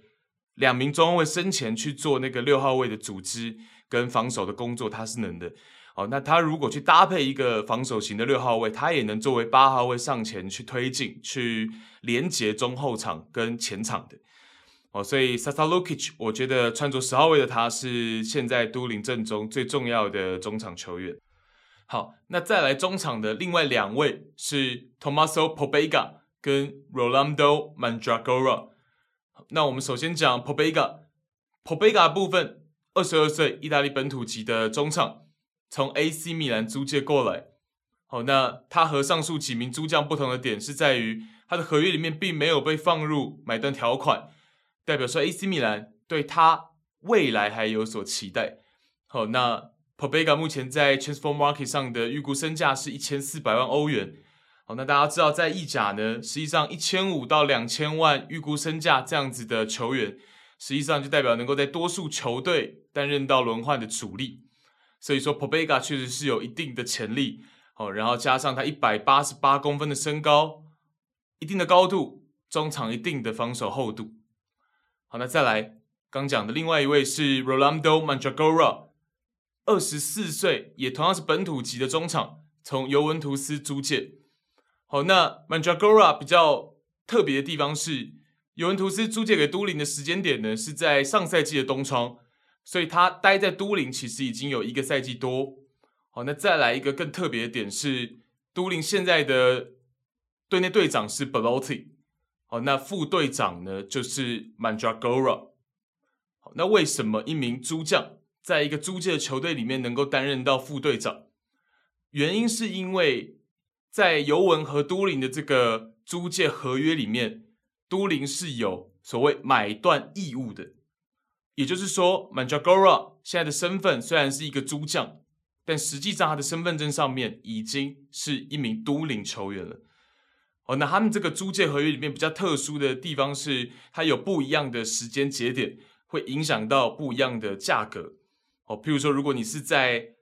两名中卫生前去做那个六号位的组织跟防守的工作，他是能的。哦，那他如果去搭配一个防守型的六号位，他也能作为八号位上前去推进、去连接中后场跟前场的。哦，所以 Sasa Lukic，我觉得穿着十号位的他是现在都灵阵中最重要的中场球员。好，那再来中场的另外两位是 Tomaso Pobega 跟 Rolando Mandragora。那我们首先讲 Pobega，Pobega 部分，二十二岁，意大利本土籍的中场，从 AC 米兰租借过来。好，那他和上述几名租将不同的点是在于，他的合约里面并没有被放入买断条款，代表说 AC 米兰对他未来还有所期待。好，那 Pobega 目前在 Transfer Market 上的预估身价是一千四百万欧元。好，那大家知道，在意甲呢，实际上一千五到两千万预估身价这样子的球员，实际上就代表能够在多数球队担任到轮换的主力。所以说，Pobega 确实是有一定的潜力。好，然后加上他一百八十八公分的身高，一定的高度，中场一定的防守厚度。好，那再来刚讲的另外一位是 Rolando Mandragora，二十四岁，也同样是本土籍的中场，从尤文图斯租借。好，那 Mandragora 比较特别的地方是，尤文图斯租借给都灵的时间点呢，是在上赛季的冬窗，所以他待在都灵其实已经有一个赛季多。好，那再来一个更特别的点是，都灵现在的队内队长是 Belotti，好，那副队长呢就是 Mandragora。好，那为什么一名租将在一个租借的球队里面能够担任到副队长？原因是因为。在尤文和都灵的这个租借合约里面，都灵是有所谓买断义务的，也就是说，Mandragora 现在的身份虽然是一个租将，但实际上他的身份证上面已经是一名都灵球员了。哦，那他们这个租借合约里面比较特殊的地方是，它有不一样的时间节点，会影响到不一样的价格。哦，譬如说，如果你是在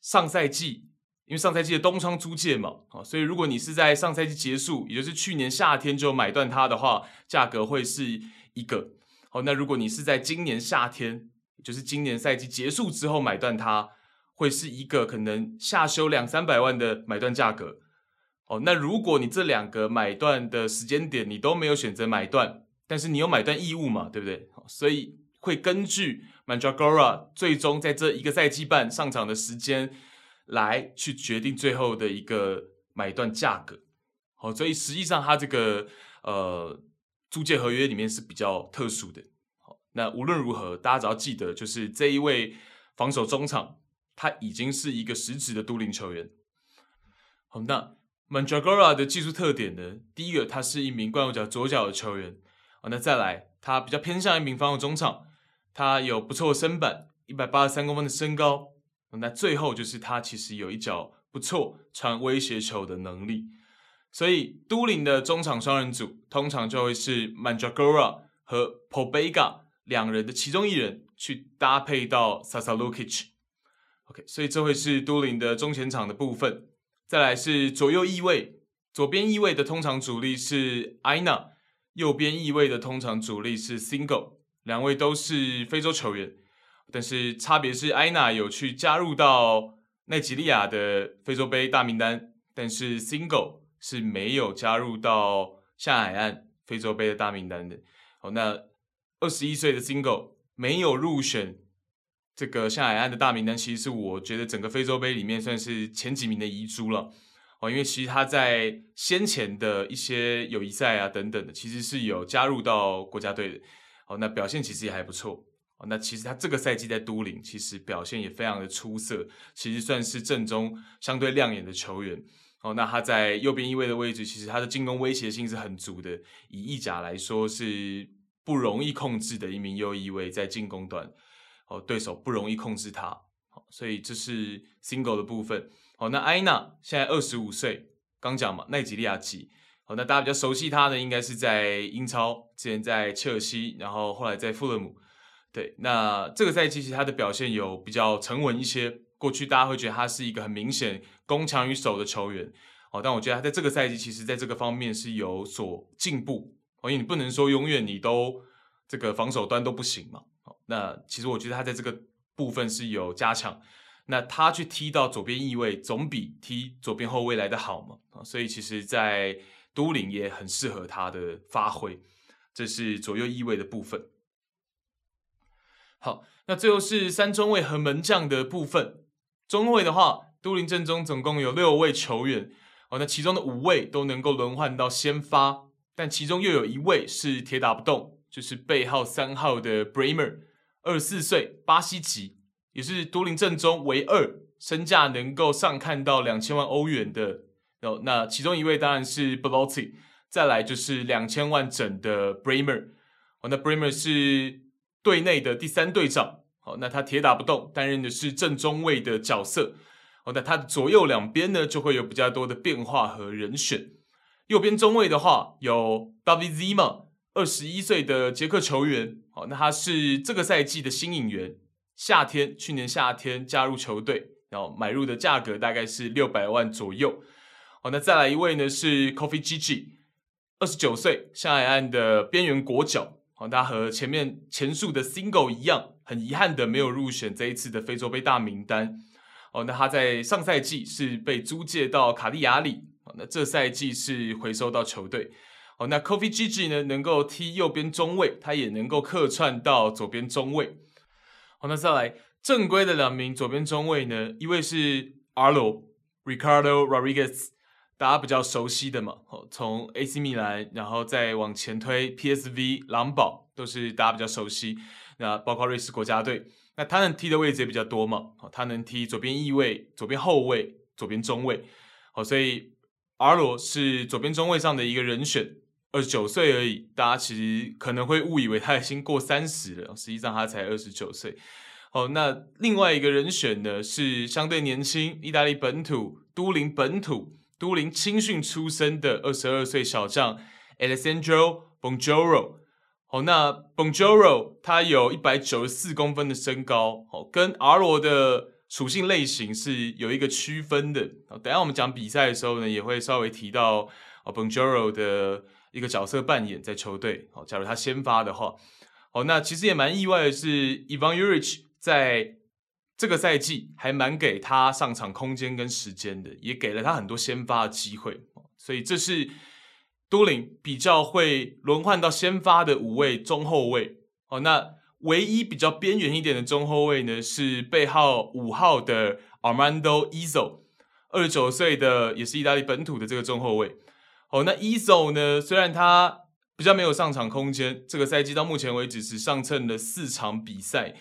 上赛季。因为上赛季的东窗租借嘛，啊，所以如果你是在上赛季结束，也就是去年夏天就买断它的话，价格会是一个。好，那如果你是在今年夏天，也就是今年赛季结束之后买断它，会是一个可能下修两三百万的买断价格。哦，那如果你这两个买断的时间点你都没有选择买断，但是你有买断义务嘛，对不对？所以会根据 Mandragora 最终在这一个赛季半上场的时间。来去决定最后的一个买断价格，好，所以实际上它这个呃租借合约里面是比较特殊的。好，那无论如何，大家只要记得，就是这一位防守中场，他已经是一个实质的都灵球员。好，那 Mandragora 的技术特点呢？第一个，他是一名惯用脚左脚的球员。好，那再来，他比较偏向一名防守中场，他有不错的身板，一百八十三公分的身高。那最后就是他其实有一脚不错传威胁球的能力，所以都灵的中场双人组通常就会是 Mandragora 和 Pobega 两人的其中一人去搭配到 Sasa Lukic。OK，所以这会是都灵的中前场的部分。再来是左右翼位，左边翼位的通常主力是 Ina，右边翼位的通常主力是 Single，两位都是非洲球员。但是差别是，埃纳有去加入到奈及利亚的非洲杯大名单，但是 Singo 是没有加入到下海岸非洲杯的大名单的。好，那二十一岁的 Singo 没有入选这个下海岸的大名单，其实是我觉得整个非洲杯里面算是前几名的遗珠了。哦，因为其实他在先前的一些友谊赛啊等等的，其实是有加入到国家队的。好，那表现其实也还不错。那其实他这个赛季在都灵，其实表现也非常的出色，其实算是阵中相对亮眼的球员。哦，那他在右边翼位的位置，其实他的进攻威胁性是很足的。以意甲来说，是不容易控制的一名右翼卫，在进攻端，哦，对手不容易控制他，好，所以这是 single 的部分。好，那艾娜现在二十五岁，刚讲嘛，奈及利亚籍。好，那大家比较熟悉他的，应该是在英超，之前在切尔西，然后后来在富勒姆。对，那这个赛季其实他的表现有比较沉稳一些。过去大家会觉得他是一个很明显攻强于守的球员，哦，但我觉得他在这个赛季其实在这个方面是有所进步。哦，因为你不能说永远你都这个防守端都不行嘛。哦，那其实我觉得他在这个部分是有加强。那他去踢到左边翼位，总比踢左边后卫来的好嘛。啊，所以其实，在都灵也很适合他的发挥。这是左右翼位的部分。好，那最后是三中卫和门将的部分。中卫的话，都灵阵中总共有六位球员哦，那其中的五位都能够轮换到先发，但其中又有一位是铁打不动，就是背号三号的 Bremer，二十四岁，巴西籍，也是都灵阵中唯二身价能够上看到两千万欧元的哦。那其中一位当然是 Belotti，再来就是两千万整的 Bremer 哦，那 Bremer 是队内的第三队长。好，那他铁打不动，担任的是正中卫的角色。好，那他的左右两边呢，就会有比较多的变化和人选。右边中卫的话，有 David Zima，二十一岁的捷克球员。好，那他是这个赛季的新引援，夏天去年夏天加入球队，然后买入的价格大概是六百万左右。好，那再来一位呢是 Koffi Dzigyi，二十九岁，上海岸的边缘国脚。好，他和前面前述的 Single 一样。很遗憾的没有入选这一次的非洲杯大名单哦。那他在上赛季是被租借到卡利亚里，那这赛季是回收到球队。哦，那 Koffi Dzigyi 呢，能够踢右边中卫，他也能够客串到左边中卫。好，那再来正规的两名左边中卫呢，一位是 Arlo Ricardo Rodriguez，大家比较熟悉的嘛。从 AC 米兰，然后再往前推 PSV 狼堡，都是大家比较熟悉。那包括瑞士国家队，那他能踢的位置也比较多嘛？好，他能踢左边翼位、左边后卫、左边中卫。好，所以阿罗是左边中卫上的一个人选，二十九岁而已。大家其实可能会误以为他已经过三十了，实际上他才二十九岁。好，那另外一个人选呢，是相对年轻，意大利本土、都灵本土、都灵青训出身的二十二岁小将 Alessandro Bonjoro。好，那 Bonjoro 他有一百九十四公分的身高，哦，跟 R 罗的属性类型是有一个区分的。等下我们讲比赛的时候呢，也会稍微提到哦 Bonjoro 的一个角色扮演在球队。好，假如他先发的话，好，那其实也蛮意外的是，Ivan Urich 在这个赛季还蛮给他上场空间跟时间的，也给了他很多先发的机会。所以这是。都灵比较会轮换到先发的五位中后卫哦，那唯一比较边缘一点的中后卫呢，是背号五号的 Armando Izzo，二十九岁的也是意大利本土的这个中后卫哦。那 Izzo 呢，虽然他比较没有上场空间，这个赛季到目前为止只上阵了四场比赛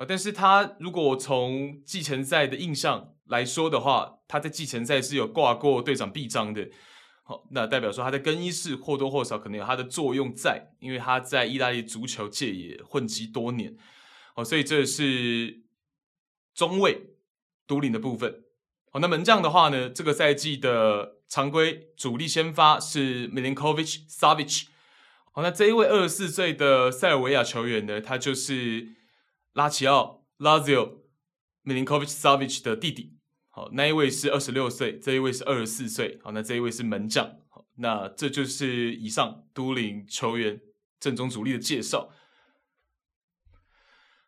啊，但是他如果从季前赛的印象来说的话，他在季前赛是有挂过队长臂章的。好那代表说他在更衣室或多或少可能有他的作用在，因为他在意大利足球界也混迹多年，哦，所以这是中卫都灵的部分。好，那门将的话呢，这个赛季的常规主力先发是 Milinkovic Savic。好，那这一位二十四岁的塞尔维亚球员呢，他就是拉齐奥 Lazio Milinkovic Savic 的弟弟。好，那一位是二十六岁，这一位是二十四岁。好，那这一位是门将。好，那这就是以上都灵球员阵中主力的介绍。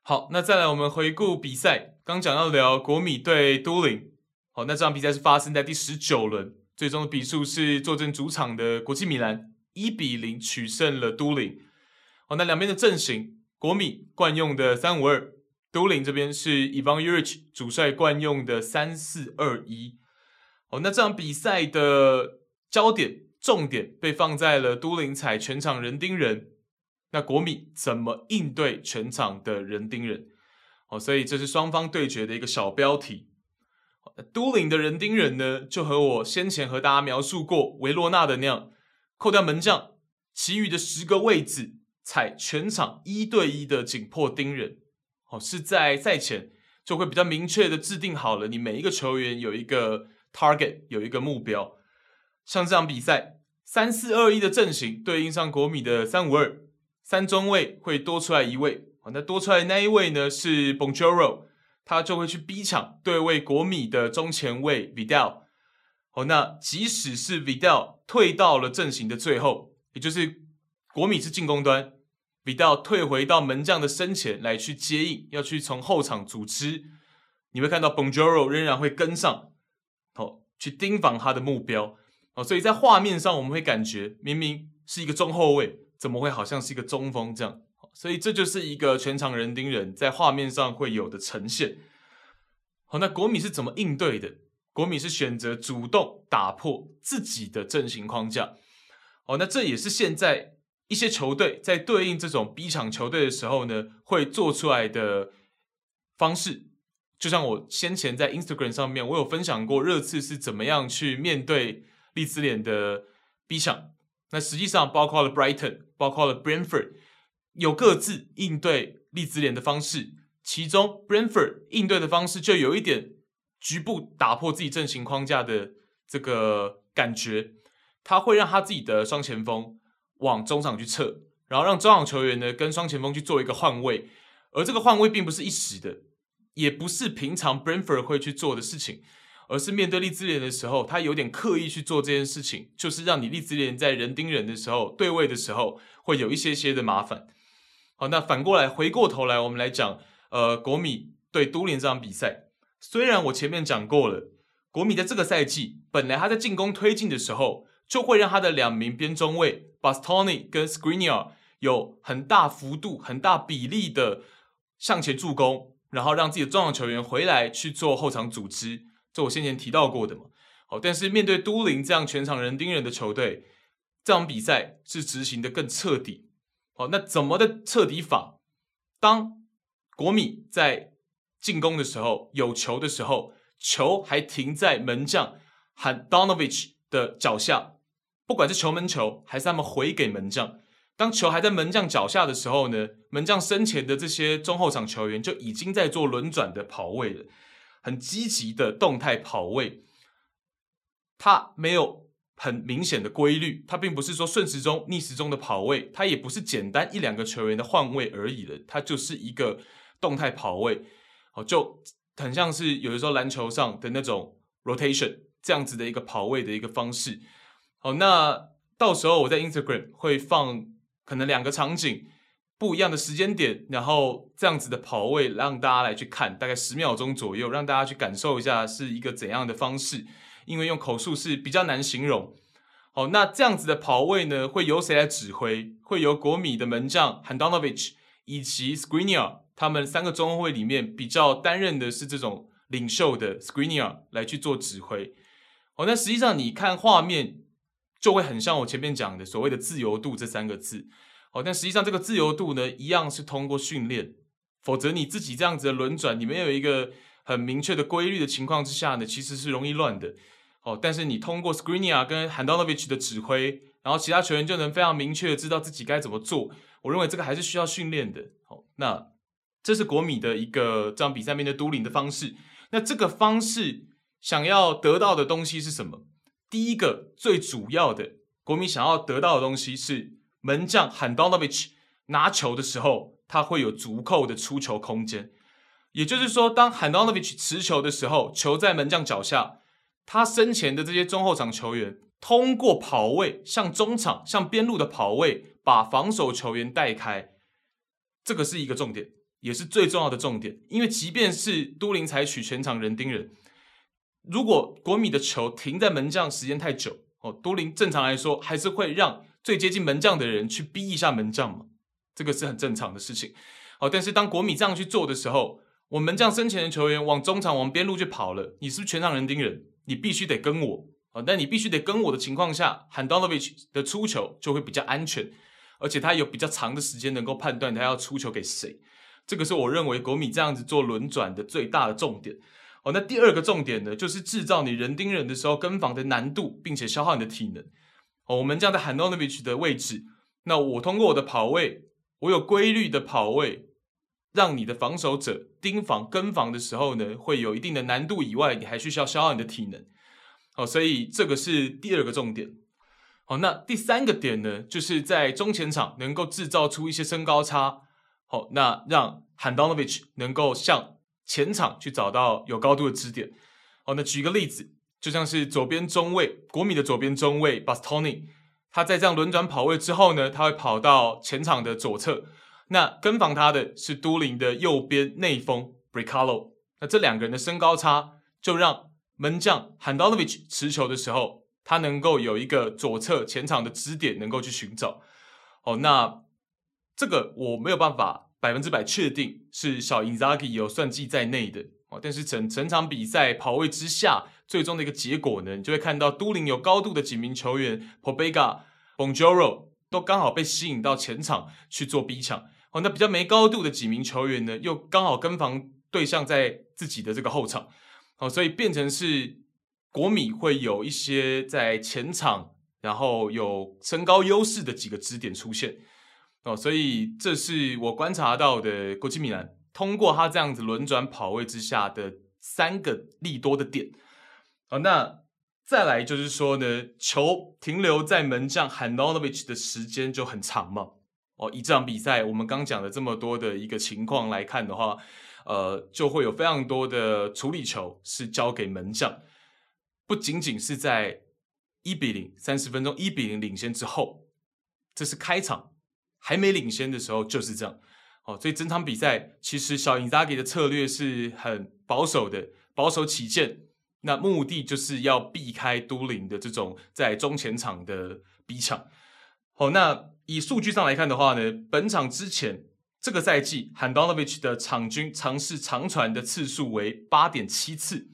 好，那再来我们回顾比赛。刚讲到聊国米对都灵。好，那这场比赛是发生在第十九轮，最终的比数是坐镇主场的国际米兰一比零取胜了都灵。好，那两边的阵型，国米惯用的三五二。都灵这边是 Ivan Juric 主帅惯用的三四二一，哦，那这场比赛的焦点重点被放在了都灵踩全场人盯人，那国米怎么应对全场的人盯人？哦，所以这是双方对决的一个小标题。都灵的人盯人呢，就和我先前和大家描述过维罗纳的那样，扣掉门将，其余的十个位置采全场一对一的紧迫盯人，哦，是在赛前就会比较明确的制定好了，你每一个球员有一个 target，有一个目标。像这场比赛，三四二一的阵型对应上国米的三五二，三中卫会多出来一位，那多出来那一位呢是 Bonjoro，他就会去逼抢对位国米的中前卫 Vidal。哦，那即使是 Vidal 退到了阵型的最后，也就是国米是进攻端，Vidal 退回到门将的身前来去接应，要去从后场组织，你会看到 Bonjoro 仍然会跟上，哦，去盯防他的目标。哦，所以在画面上我们会感觉明明是一个中后卫，怎么会好像是一个中锋这样？所以这就是一个全场人盯人在画面上会有的呈现。好，那国米是怎么应对的？国米是选择主动打破自己的阵型框架。哦，那这也是现在一些球队在对应这种 B 场球队的时候呢，会做出来的方式。就像我先前在 Instagram 上面，我有分享过热刺是怎么样去面对。利兹联的 B 场，那实际上包括了 Brighton，包括了 Brentford，有各自应对利兹联的方式。其中 Brentford 应对的方式就有一点局部打破自己阵型框架的这个感觉，他会让他自己的双前锋往中场去撤，然后让中场球员呢跟双前锋去做一个换位，而这个换位并不是一时的，也不是平常 brenford 会去做的事情。而是面对利兹联的时候，他有点刻意去做这件事情，就是让你利兹联在人盯人的时候对位的时候会有一些些的麻烦。好，那反过来回过头来，我们来讲，呃，国米对都灵这场比赛，虽然我前面讲过了，国米在这个赛季本来他在进攻推进的时候，就会让他的两名边中卫 Bastoni 跟 Skriniar 有很大幅度、很大比例的向前助攻，然后让自己的中场球员回来去做后场组织。这我先前提到过的嘛，好，但是面对都灵这样全场人盯人的球队，这场比赛是执行的更彻底。好，那怎么的彻底法？当国米在进攻的时候，有球的时候，球还停在门将 Handanovic 的脚下，不管是球门球还是他们回给门将，当球还在门将脚下的时候呢，门将身前的这些中后场球员就已经在做轮转的跑位了。很积极的动态跑位，它没有很明显的规律，它并不是说顺时钟逆时钟的跑位，它也不是简单一两个球员的换位而已了，它就是一个动态跑位，哦，就很像是有的时候篮球上的那种 rotation 这样子的一个跑位的一个方式。好，那到时候我在 Instagram 会放可能两个场景。不一样的时间点，然后这样子的跑位让大家来去看，大概十秒钟左右，让大家去感受一下是一个怎样的方式。因为用口述是比较难形容。好，那这样子的跑位呢，会由谁来指挥？会由国米的门将 Handanovich 以及 Skriniar 他们三个中后卫里面比较担任的是这种领袖的 Skriniar 来去做指挥。好，那实际上你看画面就会很像我前面讲的所谓的自由度这三个字。好，但实际上这个自由度呢，一样是通过训练，否则你自己这样子的轮转，你没有一个很明确的规律的情况之下呢，其实是容易乱的。哦，但是你通过 Skriniar 跟 Handanovic 的指挥，然后其他球员就能非常明确的知道自己该怎么做。我认为这个还是需要训练的。好，那这是国米的一个这场比赛面对都灵的方式。那这个方式想要得到的东西是什么？第一个最主要的，国米想要得到的东西是。门将 Handanovic 拿球的时候，他会有足够的出球空间。也就是说，当 Handanovic 持球的时候，球在门将脚下，他身前的这些中后场球员通过跑位向中场、向边路的跑位，把防守球员带开。这个是一个重点，也是最重要的重点。因为即便是都灵采取全场人盯人，如果国米的球停在门将时间太久，哦，都灵正常来说还是会让。最接近门将的人去逼一下门将嘛，这个是很正常的事情。好，但是当国米这样去做的时候，我们门将身前的球员往中场、往边路去跑了，你是不是全场人盯人？你必须得跟我啊！但你必须得跟我的情况下，Handanovic 的出球就会比较安全，而且他有比较长的时间能够判断他要出球给谁。这个是我认为国米这样子做轮转的最大的重点。哦，那第二个重点呢，就是制造你人盯人的时候跟防的难度，并且消耗你的体能。哦，我们这样在 Handanovic 的位置，那我通过我的跑位我有规律的跑位，让你的防守者盯防跟防的时候呢，会有一定的难度以外，你还需要消耗你的体能。好，所以这个是第二个重点。好，那第三个点呢，就是在中前场能够制造出一些身高差。好，那让 Handanovic 能够向前场去找到有高度的支点。好，那举一个例子，就像是左边中卫国米的左边中卫 Bastoni，他在这样轮转跑位之后呢，他会跑到前场的左侧。那跟防他的是都灵的右边内锋 Bricalo。那这两个人的身高差，就让门将 Handanovic 持球的时候，他能够有一个左侧前场的支点，能够去寻找。哦，那这个我没有办法百分之百确定是小 Inzaghi 有算计在内的。哦，但是整整场比赛跑位之下，最终的一个结果呢，你就会看到都灵有高度的几名球员 Pobega、Bonjoro 都刚好被吸引到前场去做逼抢。哦，那比较没高度的几名球员呢，又刚好跟防对象在自己的这个后场。哦，所以变成是国米会有一些在前场，然后有身高优势的几个支点出现。哦，所以这是我观察到的国际米兰通过他这样子轮转跑位之下的三个利多的点。哦，那再来就是说呢，球停留在门将 Handanovic 的时间就很长嘛。哦，以这场比赛我们刚讲的这么多的一个情况来看的话。呃，就会有非常多的处理球是交给门将，不仅仅是在一比零三十分钟一比零领先之后，这是开场还没领先的时候就是这样。哦，所以整场比赛其实小因扎吉的策略是很保守的，保守起见，那目的就是要避开都灵的这种在中前场的逼抢。好，那以数据上来看的话呢，本场之前。这个赛季，Handanovic 的场均尝试长传的次数为八点七次，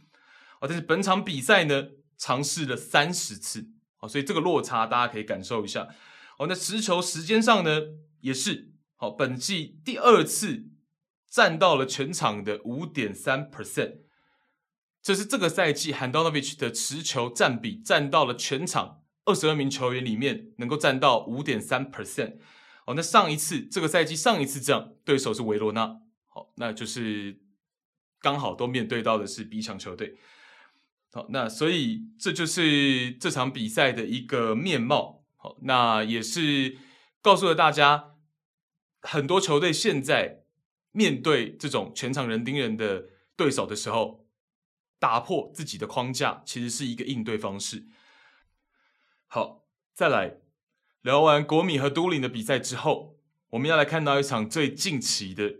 哦，但是本场比赛呢，尝试了三十次，哦，所以这个落差大家可以感受一下，哦，那持球时间上呢，也是，哦，本季第二次占到了全场的五点三 percent，这是这个赛季 Handanovic 的持球占比占到了全场二十二名球员里面能够占到五点三 percent。哦，那上一次这个赛季上一次这样，对手是维罗纳，好，那就是刚好都面对到的是 B 强球队，好，那所以这就是这场比赛的一个面貌，那也是告诉了大家，很多球队现在面对这种全场人盯人的对手的时候，打破自己的框架，其实是一个应对方式。好，再来。聊完国米和都灵的比赛之后，我们要来看到一场最近期的，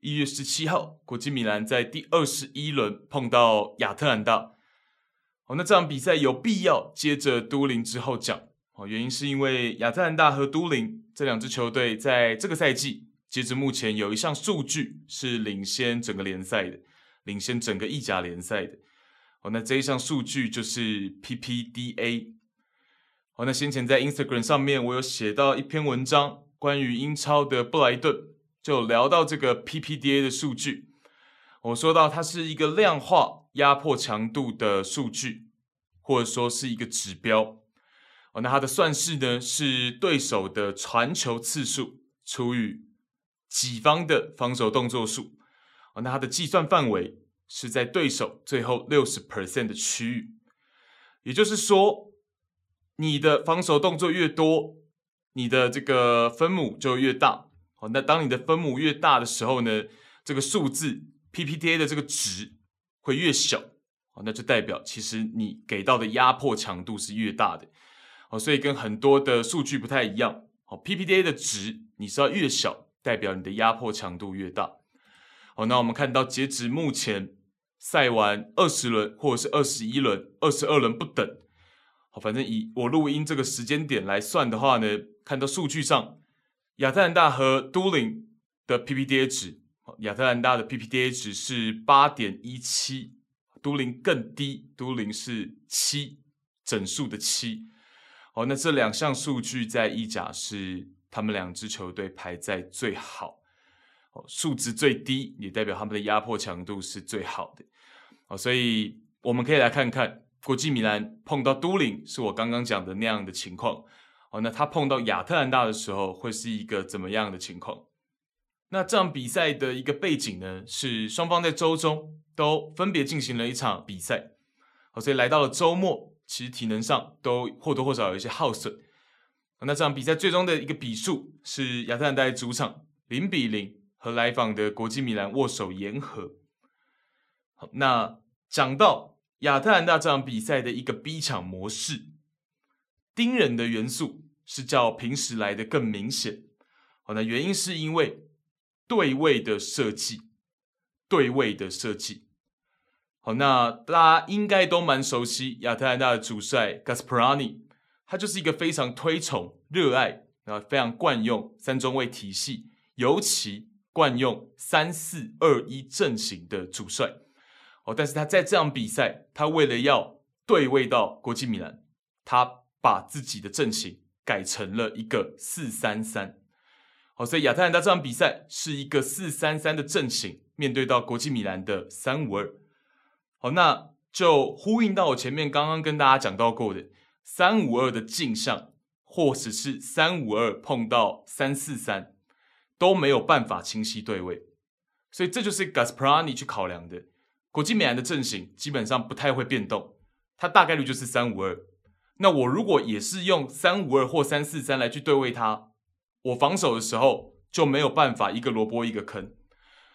一月十七号，国际米兰在第二十一轮碰到亚特兰大。哦，那这场比赛有必要接着都灵之后讲原因是因为亚特兰大和都灵这两支球队在这个赛季，截至目前有一项数据是领先整个联赛的，领先整个意甲联赛的。哦，那这一项数据就是 PPDA。好，那先前在 Instagram 上面，我有写到一篇文章，关于英超的布莱顿，就聊到这个 PPDA 的数据。我说到它是一个量化压迫强度的数据，或者说是一个指标。哦，那它的算式呢是对手的传球次数除以己方的防守动作数。哦，那它的计算范围是在对手最后六十 percent 的区域，也就是说。你的防守动作越多，你的这个分母就越大。哦，那当你的分母越大的时候呢，这个数字 PPDA 的这个值会越小。哦，那就代表其实你给到的压迫强度是越大的。好，所以跟很多的数据不太一样。好，PPDA 的值你是要越小，代表你的压迫强度越大。好，那我们看到截止目前赛完二十轮或者是二十一轮、二十二轮不等。好，反正以我录音这个时间点来算的话呢，看到数据上，亚特兰大和都灵的 PPDA 值，亚特兰大的 PPDA 值是八点一七，都灵更低，都灵是七，整数的七。好，那这两项数据在意甲是他们两支球队排在最好，哦，数值最低也代表他们的压迫强度是最好的。哦，所以我们可以来看看。国际米兰碰到都灵，是我刚刚讲的那样的情况。哦，那他碰到亚特兰大的时候，会是一个怎么样的情况？那这场比赛的一个背景呢，是双方在周中都分别进行了一场比赛，好，所以来到了周末，其实体能上都或多或少有一些耗损。那这场比赛最终的一个比数是亚特兰大主场零比零和来访的国际米兰握手言和。好，那讲到亚特兰大这场比赛的一个逼抢模式，盯人的元素是较平时来的更明显。好，那原因是因为。对位的设计，对位的设计。好，那大家应该都蛮熟悉亚特兰大的主帅 Gasparani，他就是一个非常推崇、热爱啊，非常惯用三中卫体系，尤其惯用三四二一阵型的主帅。哦，但是他在这场比赛，他为了要对位到国际米兰，他把自己的阵型改成了一个四三三。好，所以亚特兰大这场比赛是一个四三三的阵型，面对到国际米兰的三五二。好，那就呼应到我前面刚刚跟大家讲到过的三五二的镜像，或者是三五二碰到三四三都没有办法清晰对位，所以这就是 Gasparani 去考量的。国际米兰的阵型基本上不太会变动，它大概率就是三五二。那我如果也是用三五二或三四三来去对位它。我防守的时候就没有办法一个萝卜一个坑，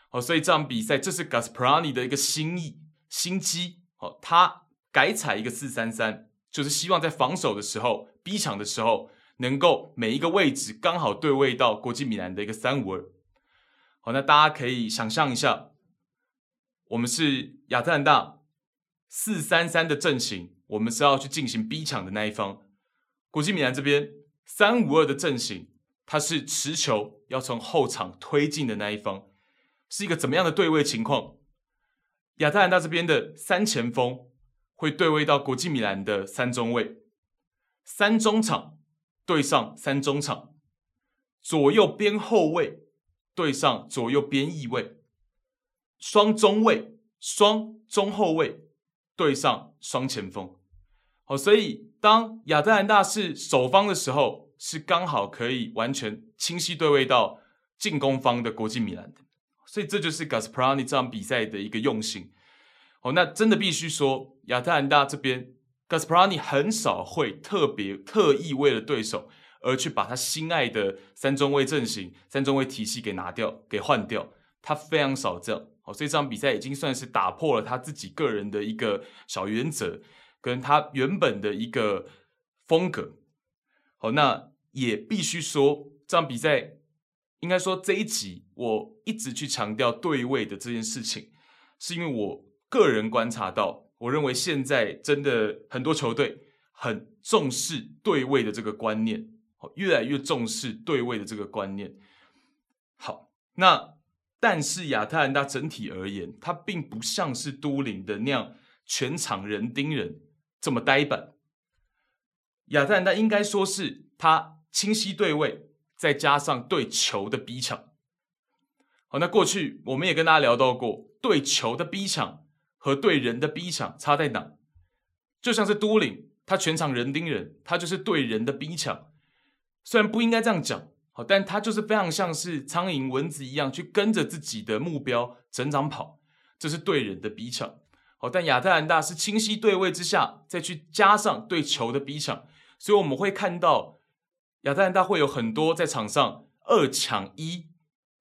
好，所以这场比赛这是 Gasparani 的一个心意心机，好，他改采一个四三三，就是希望在防守的时候、逼抢的时候，能够每一个位置刚好对位到国际米兰的一个三五二。好，那大家可以想象一下，我们是亚特兰大四三三的阵型，我们是要去进行逼抢的那一方，国际米兰这边三五二的阵型。他是持球要从后场推进的那一方，是一个怎么样的对位情况？亚特兰大这边的三前锋会对位到国际米兰的三中卫，三中场对上三中场，左右边后卫对上左右边翼卫，双中卫、双中后卫对上双前锋。好，所以当亚特兰大是守方的时候。是刚好可以完全清晰对位到进攻方的国际米兰的，所以这就是 Gasparani 这场比赛的一个用心。哦，那真的必须说，亚特兰大这边 Gasparani 很少会特别特意为了对手而去把他心爱的三中卫阵型、三中卫体系给拿掉、给换掉，他非常少这样。哦，所以这场比赛已经算是打破了他自己个人的一个小原则，跟他原本的一个风格。好，那也必须说，这场比赛应该说这一集我一直去强调对位的这件事情，是因为我个人观察到，我认为现在真的很多球队很重视对位的这个观念，越来越重视对位的这个观念。好，那但是亚特兰大整体而言，它并不像是都灵的那样全场人盯人这么呆板。亚特兰大应该说是他清晰对位，再加上对球的逼抢。好，那过去我们也跟大家聊到过，对球的逼抢和对人的逼抢差在哪？就像是都灵，他全场人盯人，他就是对人的逼抢。虽然不应该这样讲，好，但他就是非常像是苍蝇蚊子一样去跟着自己的目标整场跑，这是对人的逼抢。好，但亚特兰大是清晰对位之下，再去加上对球的逼抢。所以我们会看到亚特兰大会有很多在场上二抢一，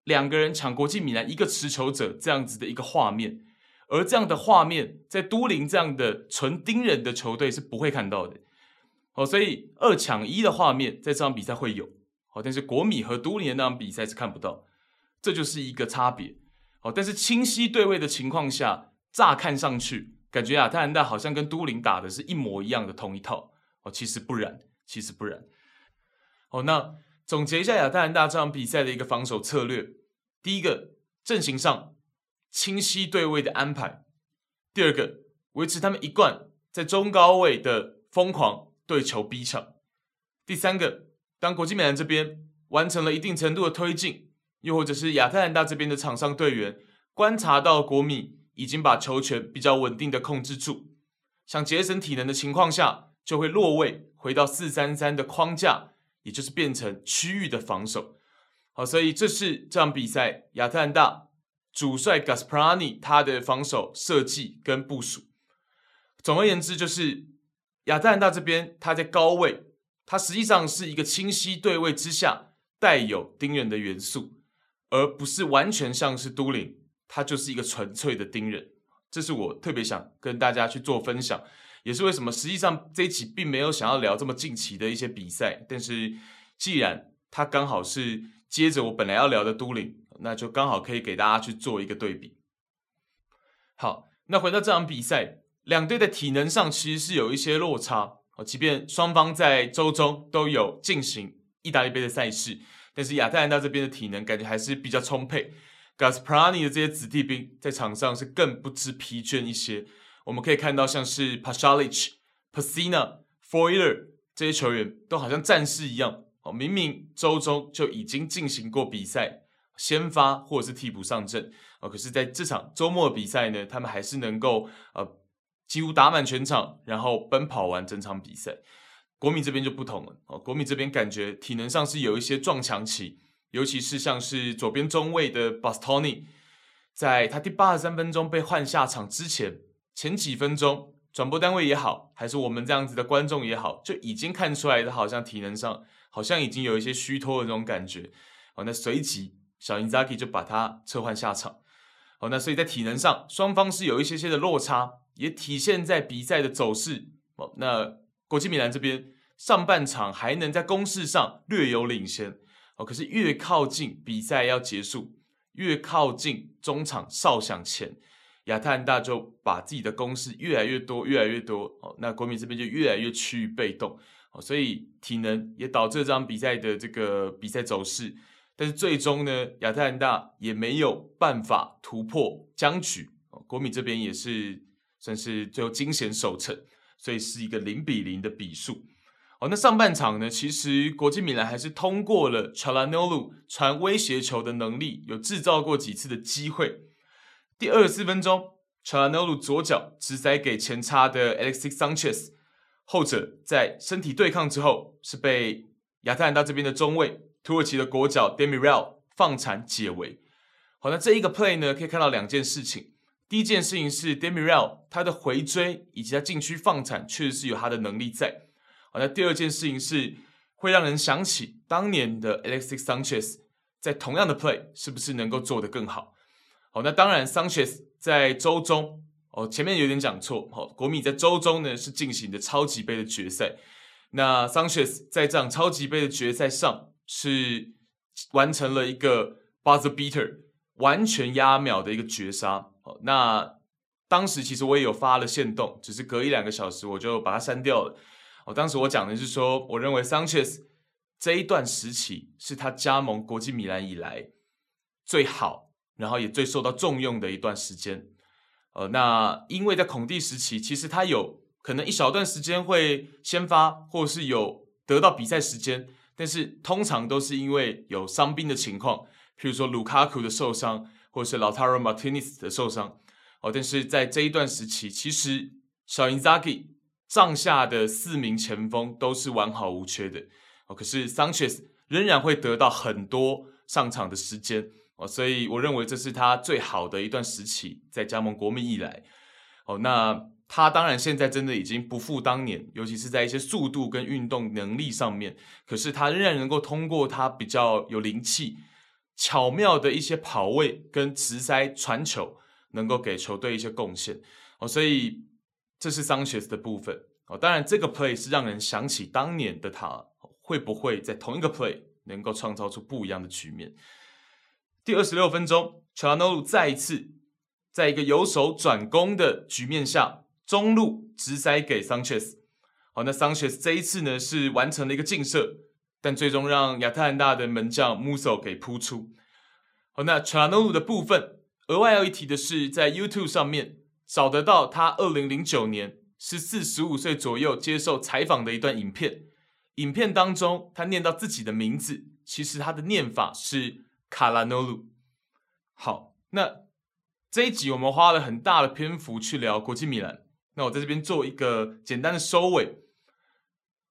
两个人抢国际米兰一个持球者这样子的一个画面，而这样的画面在都灵这样的纯盯人的球队是不会看到的。哦，所以二抢一的画面在这场比赛会有，哦，但是国米和都灵的那场比赛是看不到，这就是一个差别。哦，但是清晰对位的情况下，乍看上去感觉亚特兰大好像跟都灵打的是一模一样的同一套。哦，其实不然，其实不然。好，那总结一下亚特兰大这场比赛的一个防守策略：第一个，阵型上清晰对位的安排；第二个，维持他们一贯在中高位的疯狂对球逼抢；第三个，当国际米兰这边完成了一定程度的推进，又或者是亚特兰大这边的场上队员观察到国米已经把球权比较稳定的控制住，想节省体能的情况下。就会落位回到四三三的框架，也就是变成区域的防守。好，所以这是这场比赛亚特兰大主帅 Gasparani 他的防守设计跟部署。总而言之，就是亚特兰大这边他在高位，他实际上是一个清晰对位之下带有盯人的元素，而不是完全像是都灵，他就是一个纯粹的盯人。这是我特别想跟大家去做分享，也是为什么实际上这一期并没有想要聊这么近期的一些比赛，但是既然他刚好是。接着我本来要聊的都灵，那就刚好可以给大家去做一个对比。好，那回到这场比赛，两队的体能上其实是有一些落差。哦，即便双方在周中都有进行意大利杯的赛事，但是亚特兰大这边的体能感觉还是比较充沛。Gasprani 的这些子弟兵在场上是更不知疲倦一些。我们可以看到，像是 p a s h a l i c Pasina、Foyer 这些球员都好像战士一样。哦明明周中就已经进行过比赛，先发或者是替补上阵，哦，可是在这场周末的比赛呢，他们还是能够呃几乎打满全场，然后奔跑完整场比赛。国米这边就不同了，哦，国米这边感觉体能上是有一些撞墙期，尤其是像是左边中卫的 Bastoni，在他第八十三分钟被换下场之前，前几分钟转播单位也好，还是我们这样子的观众也好，就已经看出来的好像体能上。好像已经有一些虚脱的这种感觉，哦，那随即小因扎基就把他撤换下场，哦，那所以在体能上双方是有一些些的落差，也体现在比赛的走势，哦，那国际米兰这边上半场还能在攻势上略有领先，哦，可是越靠近比赛要结束，越靠近中场哨响前，亚特兰大就把自己的攻势越来越多，越来越多，哦，那国米这边就越来越趋于被动哦。所以体能也导致这场比赛的这个比赛走势，但是最终呢，亚特兰大也没有办法突破僵局。国米这边也是算是最后惊险守城，所以是一个零比零的比数。哦，那上半场呢，其实国际米兰还是通过了 Calhanoglu 传威胁球的能力，有制造过几次的机会。第二十四分钟，Calhanoglu 左脚直塞给前插的 Alexis Sanchez。后者在身体对抗之后，是被亚特兰大这边的中卫土耳其的国脚 Demiral 放铲解围。好，那这一个 play 呢，可以看到两件事情。第一件事情是 Demiral 他的回追以及他禁区放铲，确实是有他的能力在。好，那第二件事情是会让人想起当年的 Alexis Sanchez 在同样的 play 是不是能够做得更好？好，那当然 Sanchez 在周中。哦，前面有点讲错。好，国米在周中呢是进行的超级杯的决赛，那 Sanchez 在这场超级杯的决赛上是完成了一个 buzzer beater，完全压秒的一个绝杀。好，那当时其实我也有发了限动，只是隔一两个小时我就把它删掉了。哦，当时我讲的是说，我认为 Sanchez 这一段时期是他加盟国际米兰以来最好，然后也最受到重用的一段时间。呃，那因为在孔蒂时期，其实他有可能一小段时间会先发，或是有得到比赛时间，但是通常都是因为有伤兵的情况，譬如说卢卡库的受伤，或者是老塔罗马蒂尼斯的受伤。哦，但是在这一段时期，其实小因扎基帐下的四名前锋都是完好无缺的。哦，可是桑切斯仍然会得到很多上场的时间。哦，所以我认为这是他最好的一段时期，在加盟国米以来。哦，那他当然现在真的已经不复当年，尤其是在一些速度跟运动能力上面。可是他仍然能够通过他比较有灵气、巧妙的一些跑位跟直塞传球，能够给球队一些贡献。哦，所以这是桑切斯的部分。哦，当然这个 play 是让人想起当年的他，会不会在同一个 play 能够创造出不一样的局面？第二十六分钟，Chalanoz 再一次在一个由守转攻的局面下，中路直塞给 Sanchez。好，那 Sanchez 这一次呢是完成了一个劲射，但最终让亚特兰大的门将 Musso 给扑出。好，那 Chalanoz 的部分，额外要一提的是，在 YouTube 上面找得到他二零零九年是四十五岁左右接受采访的一段影片。影片当中，他念到自己的名字，其实他的念法是。卡拉诺鲁，好，那这一集我们花了很大的篇幅去聊国际米兰，那我在这边做一个简单的收尾。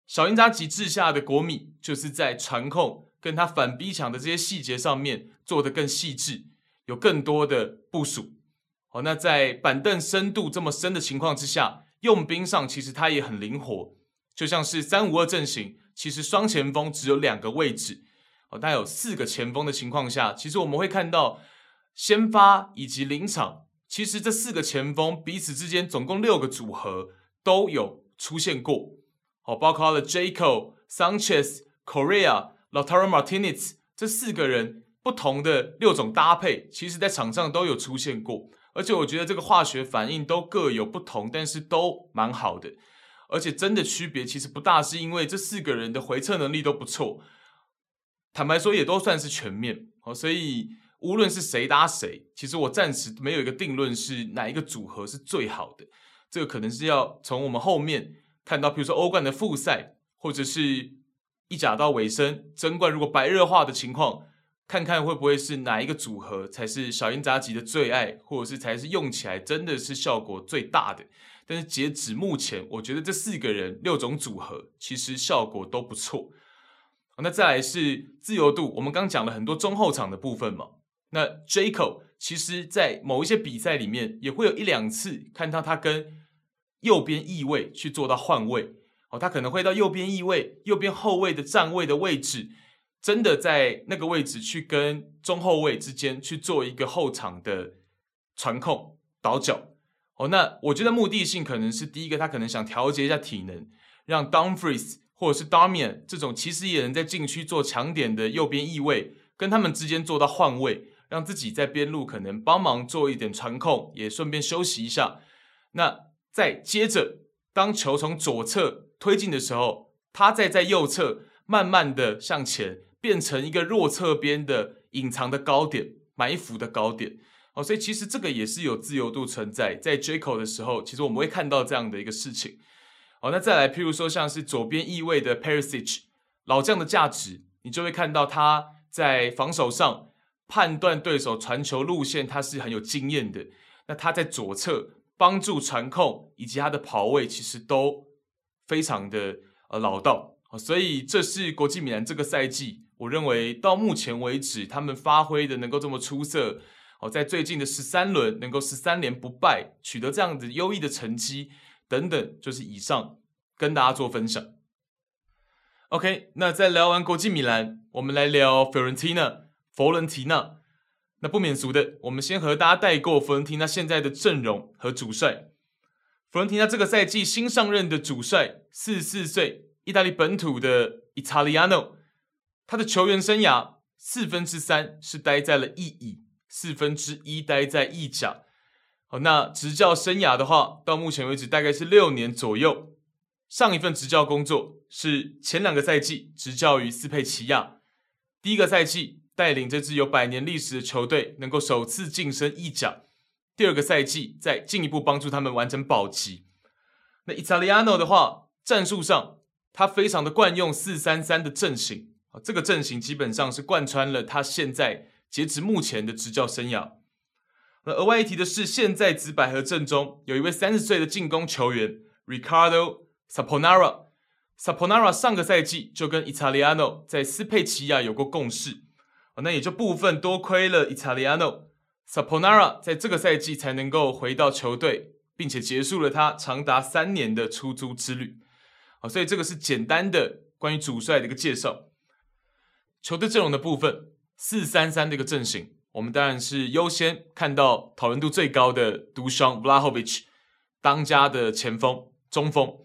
小因扎吉治下的国米就是在传控跟他反逼抢的这些细节上面做得更细致，有更多的部署。好，那在板凳深度这么深的情况之下，用兵上其实他也很灵活，就像是三五二阵型，其实双前锋只有两个位置，哦，但有四个前锋的情况下，其实我们会看到先发以及临场，其实这四个前锋彼此之间总共六个组合都有出现过，哦，包括了 Jaco、Sanchez、Corea、Lautaro Martinez 这四个人不同的六种搭配，其实在场上都有出现过。而且我觉得这个化学反应都各有不同，但是都蛮好的。而且真的区别其实不大，是因为这四个人的回撤能力都不错。坦白说，也都算是全面。哦，所以无论是谁搭谁，其实我暂时没有一个定论是哪一个组合是最好的。这个可能是要从我们后面看到，比如说欧冠的复赛，或者是意甲到尾声争冠，如果白热化的情况。看看会不会是哪一个组合才是小英扎吉的最爱，或者是才是用起来真的是效果最大的。但是截止目前，我觉得这四个人六种组合其实效果都不错。那再来是自由度，我们刚讲了很多中后场的部分嘛。那 Jaco 其实在某一些比赛里面也会有一两次看到他跟右边翼位去做到换位，哦，他可能会到右边翼位、右边后卫的站位的位置。真的在那个位置去跟中后卫之间去做一个后场的传控倒脚哦，那我觉得目的性可能是第一个，他可能想调节一下体能，让 Dumfries 或者是 Darmian 这种其实也能在禁区做强点的右边翼位，跟他们之间做到换位，让自己在边路可能帮忙做一点传控，也顺便休息一下。那再接着，当球从左侧推进的时候，他再在右侧慢慢的向前。变成一个弱侧边的隐藏的高点，埋伏的高点哦，所以其实这个也是有自由度存在。在 Jaco 的时候，其实我们会看到这样的一个事情。好，那再来，譬如说像是左边翼位的 Perisic 老将的价值，你就会看到他在防守上判断对手传球路线，他是很有经验的。那他在左侧帮助传控以及他的跑位，其实都非常的呃老道。所以这是国际米兰这个赛季。我认为到目前为止，他们发挥的能够这么出色，哦，在最近的十三轮能够十三连不败，取得这样子优异的成绩，等等，就是以上跟大家做分享。OK，那在聊完国际米兰，我们来聊 Fiorentina 佛伦提纳。那不免俗的，我们先和大家带过佛伦提纳现在的阵容和主帅。佛伦提纳这个赛季新上任的主帅，四十四岁，意大利本土的 Italiano。他的球员生涯四分之三是待在了意乙，四分之一待在意甲。好，那执教生涯的话，到目前为止大概是六年左右。上一份执教工作是前两个赛季执教于斯佩齐亚，第一个赛季带领这支有百年历史的球队能够首次晋升意甲，第二个赛季再进一步帮助他们完成保级。那 Italiano 的话，战术上他非常的惯用四三三的阵型。这个阵型基本上是贯穿了他现在截止目前的执教生涯。那额外一提的是，现在紫百合阵中有一位三十岁的进攻球员 Ricardo Saponara。Saponara 上个赛季就跟 Italiano 在斯佩齐亚有过共事，那也就部分多亏了 Italiano。Saponara 在这个赛季才能够回到球队，并且结束了他长达三年的出租之旅。好，所以这个是简单的关于主帅的一个介绍。球队阵容的部分，四三三的一个阵型，我们当然是优先看到讨论度最高的 Dusan Vlahovic 当家的前锋中锋。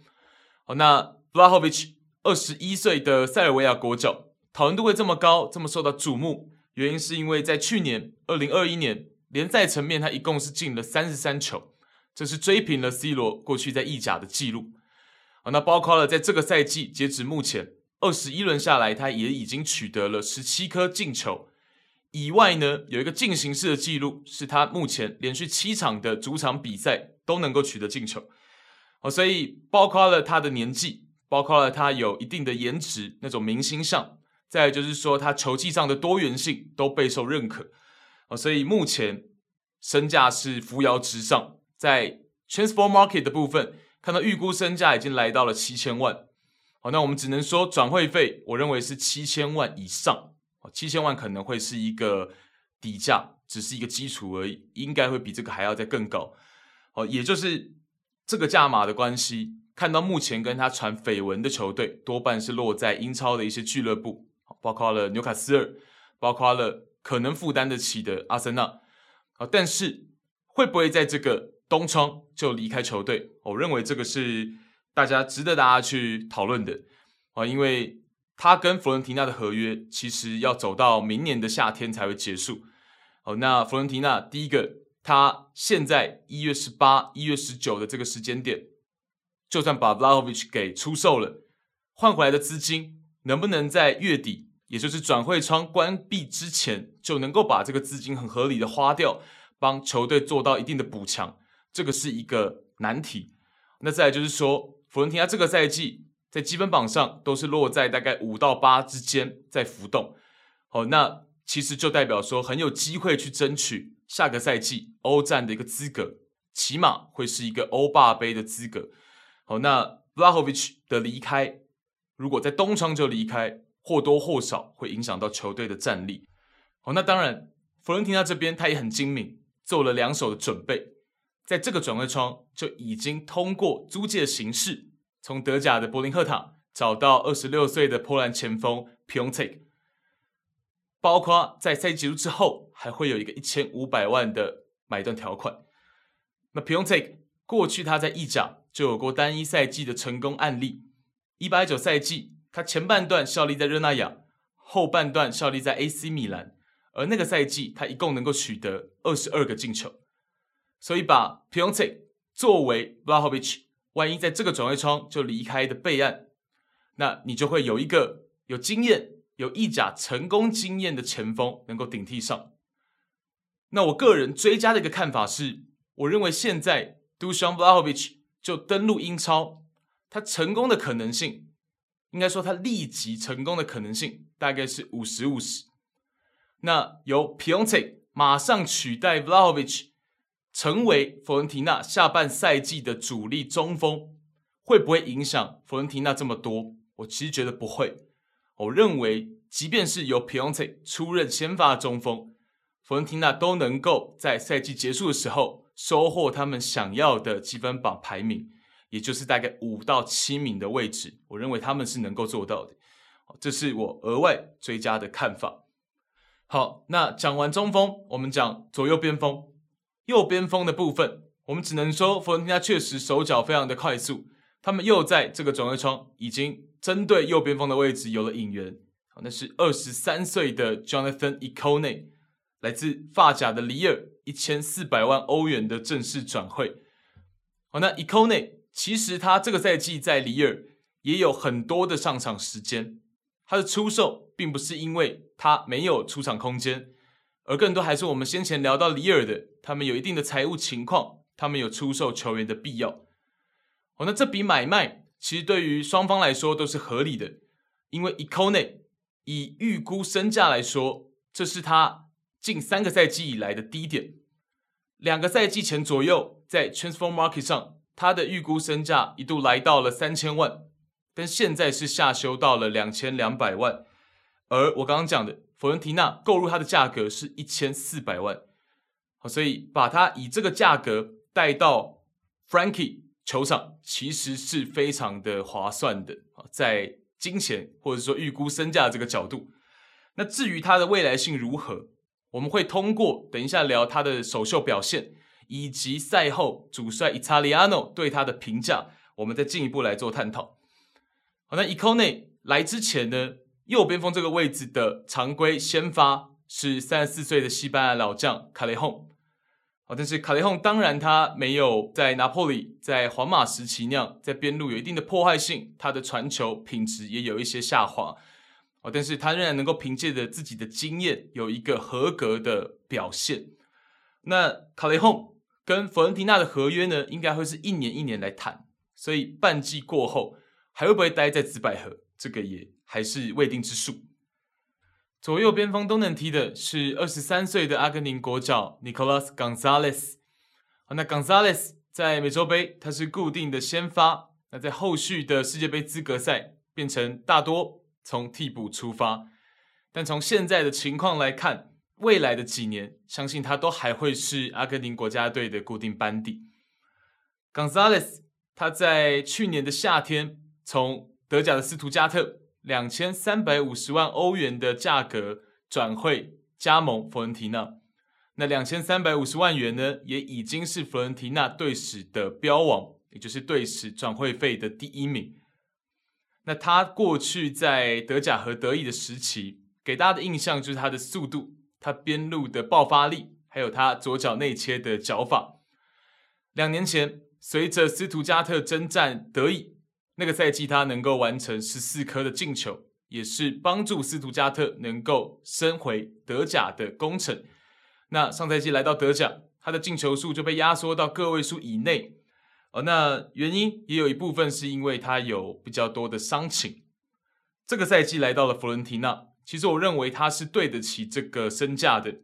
好，那 Vlahovic 二十一岁的塞尔维亚国脚，讨论度会这么高，这么受到瞩目，原因是因为在去年二零二一年联赛层面，他一共是进了三十三球，这是追平了 C 罗过去在意甲的记录。好，那包括了在这个赛季截止目前。二十一轮下来，他也已经取得了十七颗进球。以外呢，有一个进行式的记录，是他目前连续七场的主场比赛都能够取得进球。哦，所以包括了他的年纪，包括了他有一定的颜值，那种明星相，再就是说他球技上的多元性都备受认可。哦，所以目前身价是扶摇直上，在 Transfer Market 的部分看到预估身价已经来到了七千万。好，那我们只能说转会费，我认为是七千万以上，七千万可能会是一个底价，只是一个基础而已，应该会比这个还要再更高。哦，也就是这个价码的关系，看到目前跟他传绯闻的球队，多半是落在英超的一些俱乐部，包括了纽卡斯尔，包括了可能负担得起的阿森纳。啊，但是会不会在这个冬窗就离开球队？我认为这个是。大家值得大家去讨论的啊，因为他跟佛伦提纳的合约其实要走到明年的夏天才会结束。哦，那佛伦提纳第一个，他现在一月十八、一月十九的这个时间点，就算把 Vlahovic 给出售了，换回来的资金能不能在月底，也就是转会窗关闭之前，就能够把这个资金很合理的花掉，帮球队做到一定的补强，这个是一个难题。那再就是说。佛伦提纳这个赛季在积分榜上都是落在大概五到八之间在浮动，好，那其实就代表说很有机会去争取下个赛季欧战的一个资格，起码会是一个欧霸杯的资格。好，那 Vlahovic 的离开，如果在冬窗就离开，或多或少会影响到球队的战力。好，那当然，弗伦提纳这边他也很精明，做了两手的准备。在这个转会窗就已经通过租借形式，从德甲的柏林赫塔找到二十六岁的波兰前锋 Piontek，包括在赛季结束之后还会有一个一千五百万的买断条款。那 Piontek 过去他在意甲就有过单一赛季的成功案例，一八一九赛季他前半段效力在热那亚，后半段效力在 AC 米兰，而那个赛季他一共能够取得二十二个进球。所以把 Piontek 作为 Vlahovic 万一在这个转会窗就离开的备案，那你就会有一个有经验、有意甲成功经验的前锋能够顶替上。那我个人追加的一个看法是，我认为现在 Dusan Vlahovic 就登陆英超，他成功的可能性，应该说他立即成功的可能性大概是五十五十。那由 Piontek 马上取代 Vlahovic。成为佛伦提纳下半赛季的主力中锋，会不会影响佛伦提纳这么多？我其实觉得不会。我认为，即便是由皮奥特出任先发中锋，佛伦提纳都能够在赛季结束的时候收获他们想要的积分榜排名，也就是大概五到七名的位置。我认为他们是能够做到的。这是我额外追加的看法。好，那讲完中锋，我们讲左右边锋。右边锋的部分，我们只能说佛伦提纳确实手脚非常的快速。他们又在这个转会窗已经针对右边锋的位置有了引援。好，那是二十三岁的 Jonathan Ikone，来自法甲的里尔，一千四百万欧元的正式转会。好，那 Ikone 其实他这个赛季在里尔也有很多的上场时间。他的出售并不是因为他没有出场空间。而更多还是我们先前聊到里尔的，他们有一定的财务情况，他们有出售球员的必要。哦，那这笔买卖其实对于双方来说都是合理的，因为 Econe 以预估身价来说，这是他近三个赛季以来的低点。两个赛季前左右，在 Transfer Market 上，他的预估身价一度来到了三千万，但现在是下修到了两千两百万。而我刚刚讲的。佛伦提纳购入它的价格是一千四百万，好，所以把它以这个价格带到 Frankie 球场，其实是非常的划算的啊，在金钱或者说预估身价这个角度。那至于它的未来性如何，我们会通过等一下聊它的首秀表现，以及赛后主帅 Italiano 对它的评价，我们再进一步来做探讨。好，那 Econe 来之前呢？右边锋这个位置的常规先发是三十四岁的西班牙老将卡雷洪，好，但是卡雷洪当然他没有在拿破里、在皇马时期那样在边路有一定的破坏性，他的传球品质也有一些下滑，哦，但是他仍然能够凭借着自己的经验有一个合格的表现。那卡雷洪跟佛伦提纳的合约呢，应该会是一年一年来谈，所以半季过后还会不会待在紫百合，这个也。还是未定之数。左右边锋都能踢的是二十三岁的阿根廷国脚 Nicolas Gonzalez。那 Gonzalez 在美洲杯他是固定的先发，那在后续的世界杯资格赛变成大多从替补出发。但从现在的情况来看，未来的几年，相信他都还会是阿根廷国家队的固定班底。Gonzalez，他在去年的夏天从德甲的斯图加特两千三百五十万欧元的价格转会加盟佛伦提纳，那两千三百五十万元呢，也已经是佛伦提纳队史的标王，也就是队史转会费的第一名。那他过去在德甲和德乙的时期，给大家的印象就是他的速度。他边路的爆发力，还有他左脚内切的脚法。两年前，随着斯图加特征战德乙，那个赛季他能够完成十四颗的进球，也是帮助斯图加特能够升回德甲的功臣。那上赛季来到德甲，他的进球数就被压缩到个位数以内。哦，那原因也有一部分是因为他有比较多的伤情。这个赛季来到了佛伦提纳。其实我认为他是对得起这个身价的，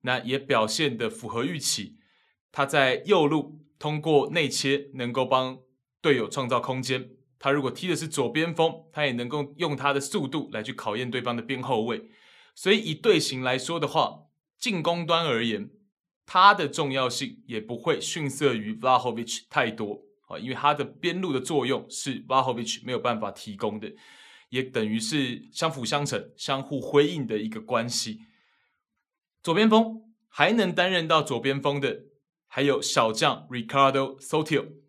那也表现得符合预期。他在右路通过内切能够帮队友创造空间。他如果踢的是左边锋，他也能够用他的速度来去考验对方的边后卫。所以以队形来说的话，进攻端而言，他的重要性也不会逊色于 Vlahovic 太多啊，因为他的边路的作用是 Vlahovic 没有办法提供的。也等于是相辅相成、相互辉映的一个关系。左边锋还能担任到左边锋的，还有小将 Ricardo Sotil。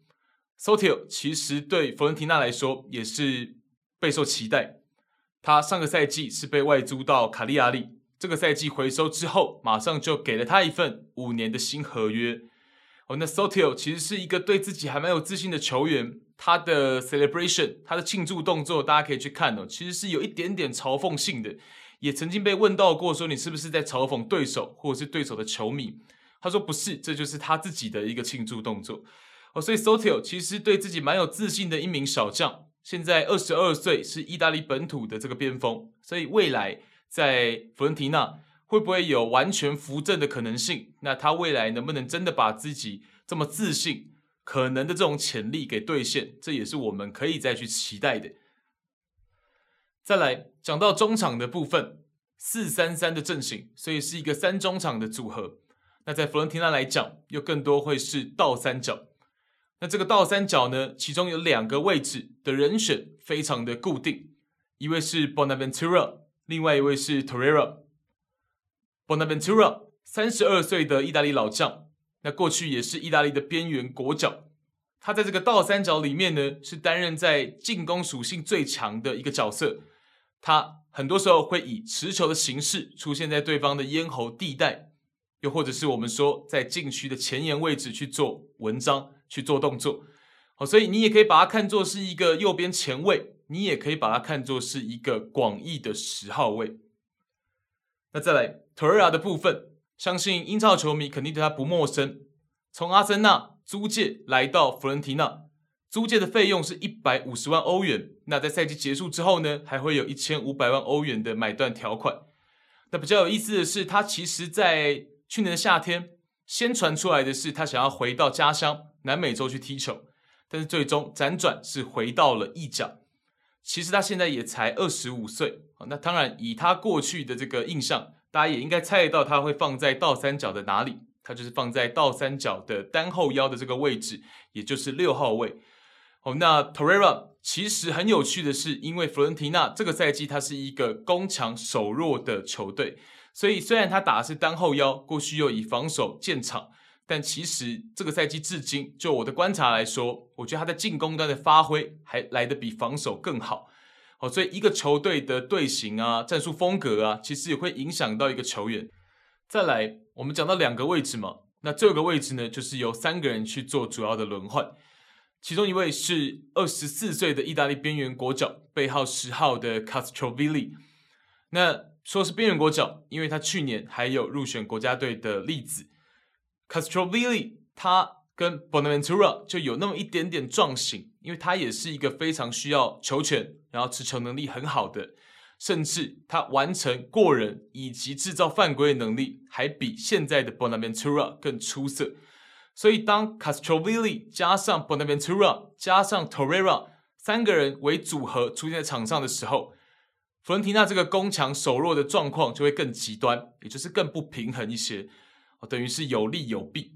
Sotil 其实对佛伦提纳来说也是备受期待。他上个赛季是被外租到卡利亚里，这个赛季回收之后，马上就给了他一份五年的新合约。哦，那 Sotil 其实是一个对自己还蛮有自信的球员。他的 celebration，他的庆祝动作，大家可以去看哦。其实是有一点点嘲讽性的，也曾经被问到过，说你是不是在嘲讽对手或者是对手的球迷？他说不是，这就是他自己的一个庆祝动作。哦，所以 Sotil 其实对自己蛮有自信的一名小将，现在二十二岁，是意大利本土的这个边锋，所以未来在佛伦提纳会不会有完全扶正的可能性？那他未来能不能真的把自己这么自信？可能的这种潜力给兑现，这也是我们可以再去期待的。再来讲到中场的部分，四三三的阵型，所以是一个三中场的组合。那在佛伦提纳来讲，又更多会是倒三角。那这个倒三角呢，其中有两个位置的人选非常的固定，一位是 Bonaventura，另外一位是 Torreira。Bonaventura 三十二岁的意大利老将。那过去也是意大利的边缘国脚，他在这个倒三角里面呢，是担任在进攻属性最强的一个角色。他很多时候会以持球的形式出现在对方的咽喉地带，又或者是我们说在禁区的前沿位置去做文章、去做动作。好，所以你也可以把它看作是一个右边前卫，你也可以把它看作是一个广义的十号位。那再来 t o r r a 的部分。相信英超球迷肯定对他不陌生。从阿森纳租借来到佛伦提纳，租借的费用是一百五十万欧元。那在赛季结束之后呢，还会有一千五百万欧元的买断条款。那比较有意思的是，他其实在去年的夏天，先传出来的是他想要回到家乡南美洲去踢球，但是最终辗转是回到了意甲。其实他现在也才二十五岁。那当然以他过去的这个印象。大家也应该猜得到，他会放在倒三角的哪里？他就是放在倒三角的单后腰的这个位置，也就是六号位。哦，那 Torreira 其实很有趣的是，因为弗伦提纳这个赛季他是一个攻强守弱的球队，所以虽然他打的是单后腰，过去又以防守建场，但其实这个赛季至今，就我的观察来说，我觉得他在进攻端的发挥还来得比防守更好。哦，所以一个球队的队形啊、战术风格啊，其实也会影响到一个球员。再来，我们讲到两个位置嘛，那这个位置呢，就是由三个人去做主要的轮换。其中一位是二十四岁的意大利边缘国脚，背号十号的 Castrovilli。那说是边缘国脚，因为他去年还有入选国家队的例子。Castrovilli 他跟 Bonaventura 就有那么一点点撞型，因为他也是一个非常需要球权。然后持球能力很好的，甚至他完成过人以及制造犯规的能力，还比现在的 Bonaventura 更出色。所以当 Castrovilli 加上 Bonaventura 加上 Torreira 三个人为组合出现在场上的时候，佛伦提纳这个攻强守弱的状况就会更极端，也就是更不平衡一些，等于是有利有弊。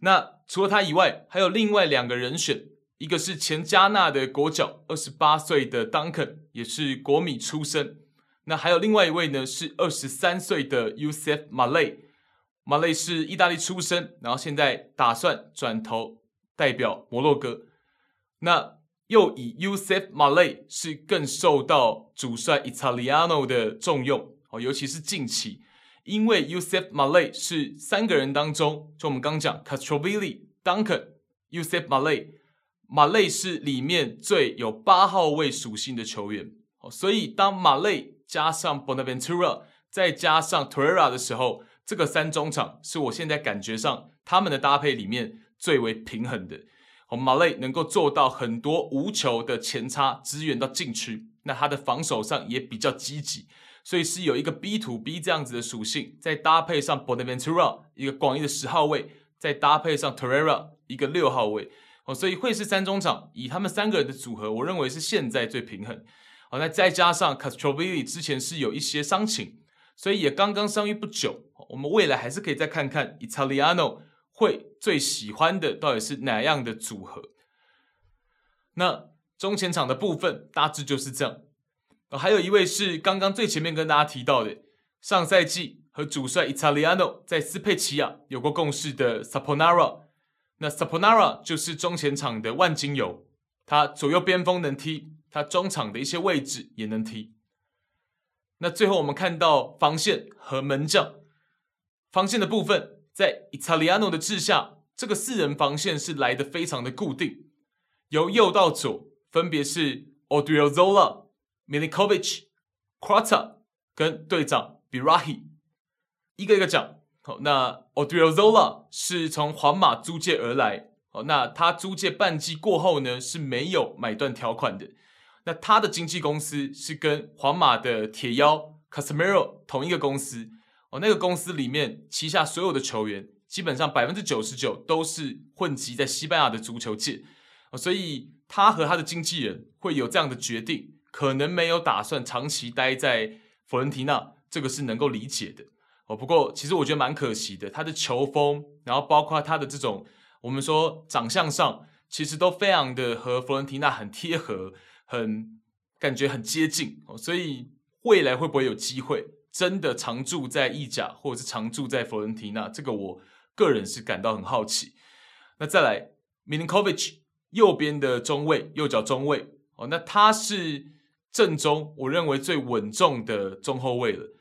那除了他以外，还有另外两个人选，一个是前加纳的国脚，二十八岁的 Duncan，也是国米出身。那还有另外一位呢，是二十三岁的 usef Malen。Malen 是意大利出身，然后现在打算转头代表摩洛哥。那又以 usef Malen 是更受到主帅 Italiano 的重用哦，尤其是近期。因为 Youssef Malen 是三个人当中，就我们刚讲 Castrovilli、Duncan、Youssef Malen，Malen 是里面最有八号位属性的球员。所以当马来加上 Bonaventura 再加上 Torreira 的时候，这个三中场是我现在感觉上他们的搭配里面最为平衡的。Malen 能够做到很多无球的前插支援到禁区，那他的防守上也比较积极。所以是有一个 B to B 这样子的属性，再搭配上 Bonaventura 一个广义的十号位，再搭配上 Torreira 一个六号位，哦，所以会是三中场，以他们三个人的组合，我认为是现在最平衡。好，那再加上 Castrovilli 之前是有一些伤情，所以也刚刚伤愈不久，我们未来还是可以再看看 Italiano 会最喜欢的到底是哪样的组合。那中前场的部分大致就是这样。还有一位是刚刚最前面跟大家提到的，上赛季和主帅 Italiano 在斯佩齐亚有过共事的 Saponara。那 Saponara 就是中前场的万金油，他左右边锋能踢，他中场的一些位置也能踢。那最后我们看到防线和门将，防线的部分在 Italiano 的治下，这个四人防线是来得非常的固定，由右到左分别是 Odriozola。Milinkovic、Quarta 跟队长 Birahi 一个一个讲。好，那 Odriozola 是从皇马租借而来。好，那他租借半季过后呢，是没有买断条款的。那他的经纪公司是跟皇马的铁腰 Casemiro 同一个公司。哦，那个公司里面旗下所有的球员，基本上百分之九十九都是混迹在西班牙的足球界。哦，所以他和他的经纪人会有这样的决定。可能没有打算长期待在佛伦提纳，这个是能够理解的哦。不过，其实我觉得蛮可惜的，他的球风，然后包括他的这种我们说长相上，其实都非常的和佛伦提纳很贴合，很感觉很接近。所以未来会不会有机会真的常驻在意甲，或者是常驻在佛伦提纳？这个我个人是感到很好奇。那再来，Milinkovic 右边的中卫，右脚中卫哦，那他是。正中，我认为最稳重的中后卫了，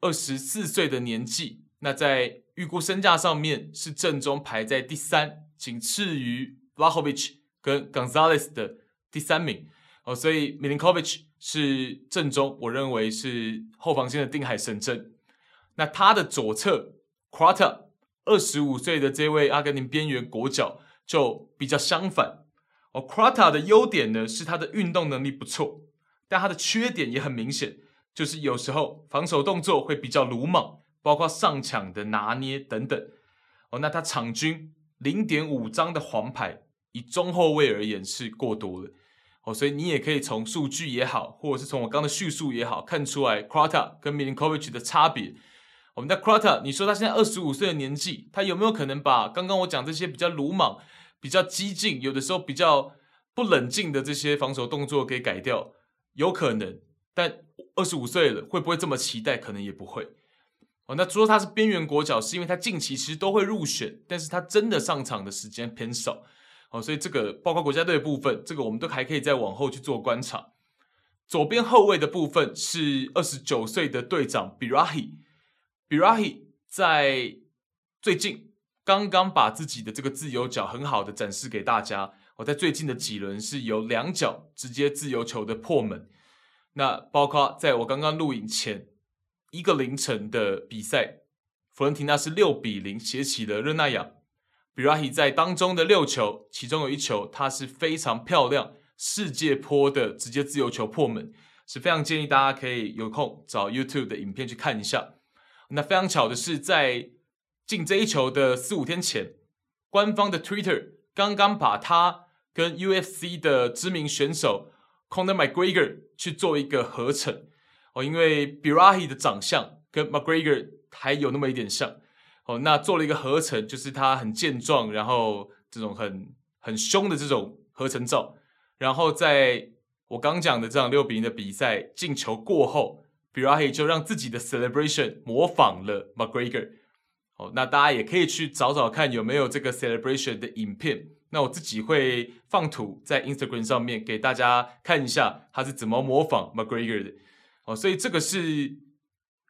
二十四岁的年纪，那在预估身价上面是正中排在第三，仅次于 Vlahovic 跟 Gonzalez 的第三名哦，所以 Milinkovic 是正中，我认为是后防线的定海神针。那他的左侧 Quarta 二十五岁的这位阿根廷边缘国脚就比较相反哦，Quarta 的优点呢是他的运动能力不错。但他的缺点也很明显，就是有时候防守动作会比较鲁莽，包括上抢的拿捏等等。哦，那他场均零点五张的黄牌，以中后卫而言是过多了。哦，所以你也可以从数据也好，或者是从我刚的叙述也好，看出来 Krata 跟 Milinkovic 的差别。我们的 Krata，你说他现在二十五岁的年纪，他有没有可能把刚刚我讲这些比较鲁莽、比较激进，有的时候比较不冷静的这些防守动作给改掉？有可能，但二十五岁了，会不会这么期待？可能也不会。哦，那除了他是边缘国脚，是因为他近期其实都会入选，但是他真的上场的时间偏少。哦，所以这个包括国家队的部分，这个我们都还可以再往后去做观察。左边后卫的部分是二十九岁的队长 Birahi，Birahi 在最近刚刚把自己的这个自由脚很好的展示给大家。我在最近的几轮是有两脚直接自由球的破门，那包括在我刚刚录影前一个凌晨的比赛，佛伦提纳是六比零血洗了热那亚，比拉希在当中的六球，其中有一球他是非常漂亮世界波的直接自由球破门，是非常建议大家可以有空找 YouTube 的影片去看一下。那非常巧的是，在进这一球的四五天前，官方的 Twitter 刚刚把他。跟 UFC 的知名选手 Conor McGregor 去做一个合成哦，因为 Birahi 的长相跟 McGregor 还有那么一点像哦，那做了一个合成，就是他很健壮，然后这种很很凶的这种合成照，然后在我刚讲的这场六比零的比赛进球过后，Birahi 就让自己的 celebration 模仿了 McGregor。哦，那大家也可以去找找看有没有这个 celebration 的影片。那我自己会放图在 Instagram 上面给大家看一下他是怎么模仿 McGregor 的。哦，所以这个是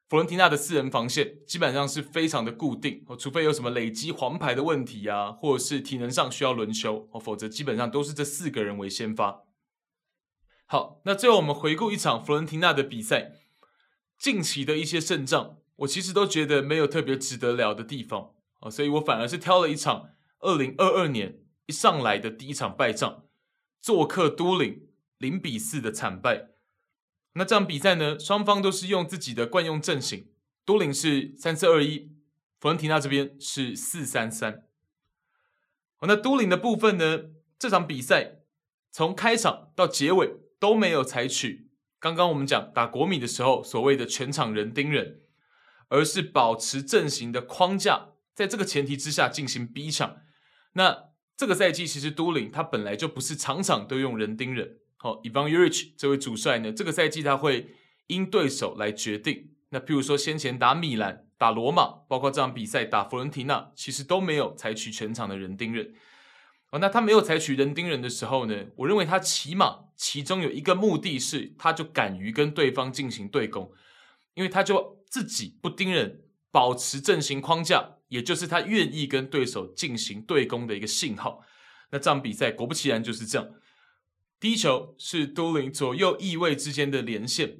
佛伦提纳的四人防线，基本上是非常的固定。哦，除非有什么累积黄牌的问题啊，或者是体能上需要轮休，哦，否则基本上都是这四个人为先发。好，那最后我们回顾一场佛伦提纳的比赛，近期的一些胜仗。我其实都觉得没有特别值得聊的地方啊，所以我反而是挑了一场二零二二年一上来的第一场败仗，做客都灵零比四的惨败。那这场比赛呢，双方都是用自己的惯用阵型，都灵是三四二一，佛伦提纳这边是四三三。好，那都灵的部分呢，这场比赛从开场到结尾都没有采取刚刚我们讲打国米的时候所谓的全场人盯人。而是保持阵型的框架，在这个前提之下进行逼抢。那这个赛季其实都灵他本来就不是场场都用人盯人。好，Ivan Juric 这位主帅呢，这个赛季他会因对手来决定。那譬如说先前打米兰、打罗马，包括这场比赛打佛伦提纳，其实都没有采取全场的人盯人。哦，那他没有采取人盯人的时候呢，我认为他起码其中有一个目的是，他就敢于跟对方进行对攻，因为他就。自己不盯人，保持阵型框架，也就是他愿意跟对手进行对攻的一个信号。那这场比赛果不其然就是这样。第一球是都灵左右翼位之间的连线，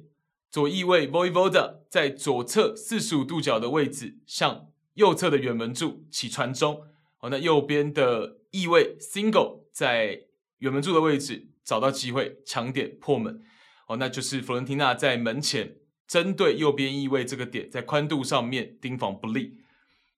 左翼位 Voivoda 在左侧四十五度角的位置向右侧的远门柱起传中。哦，那右边的翼位 Single 在远门柱的位置找到机会抢点破门。哦，那就是佛伦提纳在门前。针对右边翼卫这个点，在宽度上面盯防不利。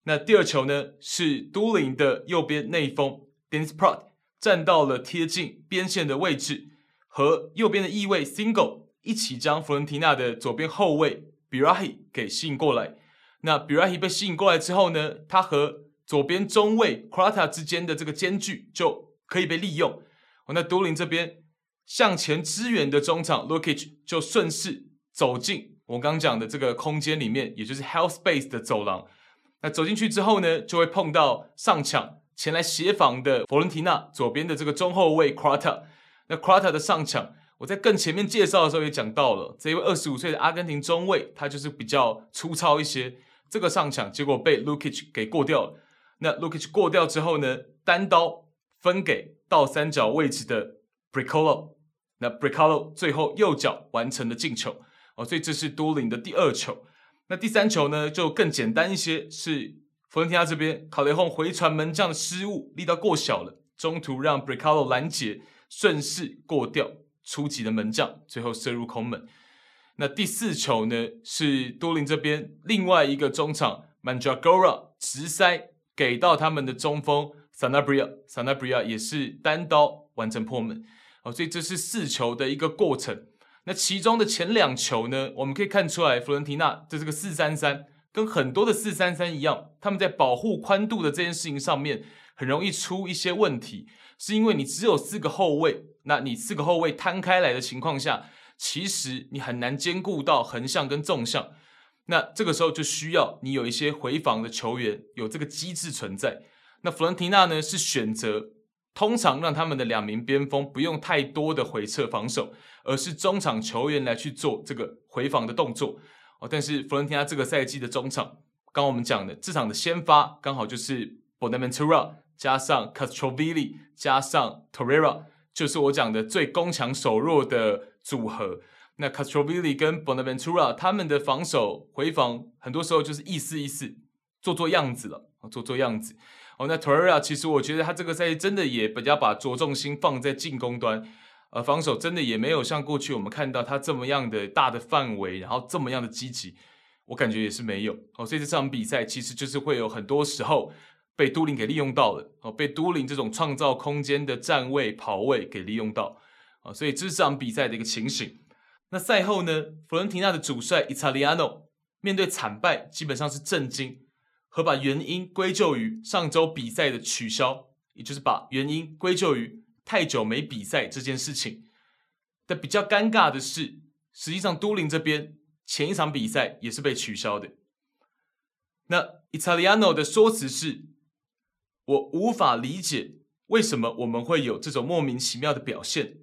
那第二球呢，是都灵的右边内锋 Dennis Praet 站到了贴近边线的位置，和右边的翼卫 Single 一起将弗伦提纳的左边后卫 Birahi 给吸引过来。那 Birahi 被吸引过来之后呢，他和左边中卫 Krata 之间的这个间距就可以被利用。那都灵这边向前支援的中场 Lukic 就顺势走进。我刚讲的这个空间里面，也就是 health space 的走廊，那走进去之后呢，就会碰到上抢前来协防的佛伦提纳左边的这个中后卫 Krata。那 Krata 的上抢，我在更前面介绍的时候也讲到了，这一位二十五岁的阿根廷中卫，他就是比较粗糙一些。这个上抢结果被 Lukic 给过掉了。那 Lukic 过掉之后呢，单刀分给倒三角位置的 Bricolo。那 Bricolo 最后右脚完成了进球。哦，所以这是都灵的第二球。那第三球呢，就更简单一些，是佛伦提纳这边卡雷洪回传门将的失误，力道过小了，中途让 b r i c a l o 拦截，顺势过掉初级的门将，最后射入空门。那第四球呢，是都灵这边另外一个中场 Mandragora 直塞给到他们的中锋 Sanabria，Sanabria 也是单刀完成破门。哦，所以这是四球的一个过程。那其中的前两球呢，我们可以看出来，弗伦提纳的这个四三三跟很多的四三三一样，他们在保护宽度的这件事情上面很容易出一些问题，是因为你只有四个后卫，那你四个后卫摊开来的情况下，其实你很难兼顾到横向跟纵向，那这个时候就需要你有一些回防的球员有这个机制存在。那弗伦提纳呢是选择。通常让他们的两名边锋不用太多的回撤防守，而是中场球员来去做这个回防的动作。哦，但是佛伦提纳这个赛季的中场，刚刚我们讲的这场的先发刚好就是 Bonaventura 加上 Castrovilli 加上 Torreira，就是我讲的最攻强守弱的组合。那 Castrovilli 跟 Bonaventura 他们的防守回防，很多时候就是意思意思，做做样子了，做做样子。哦，那 Torreira 其实我觉得他这个赛季真的也比较把着重心放在进攻端，呃，防守真的也没有像过去我们看到他这么样的大的范围，然后这么样的积极，我感觉也是没有。哦，所以这场比赛其实就是会有很多时候被都灵给利用到了哦，被都灵这种创造空间的站位跑位给利用到啊，所以这是这场比赛的一个情形。那赛后呢，佛伦提纳的主帅伊塔利亚诺面对惨败，基本上是震惊和把原因归咎于上周比赛的取消，也就是把原因归咎于太久没比赛这件事情。但比较尴尬的是，实际上都灵这边前一场比赛也是被取消的。那 Italiano 的说辞是：“我无法理解为什么我们会有这种莫名其妙的表现，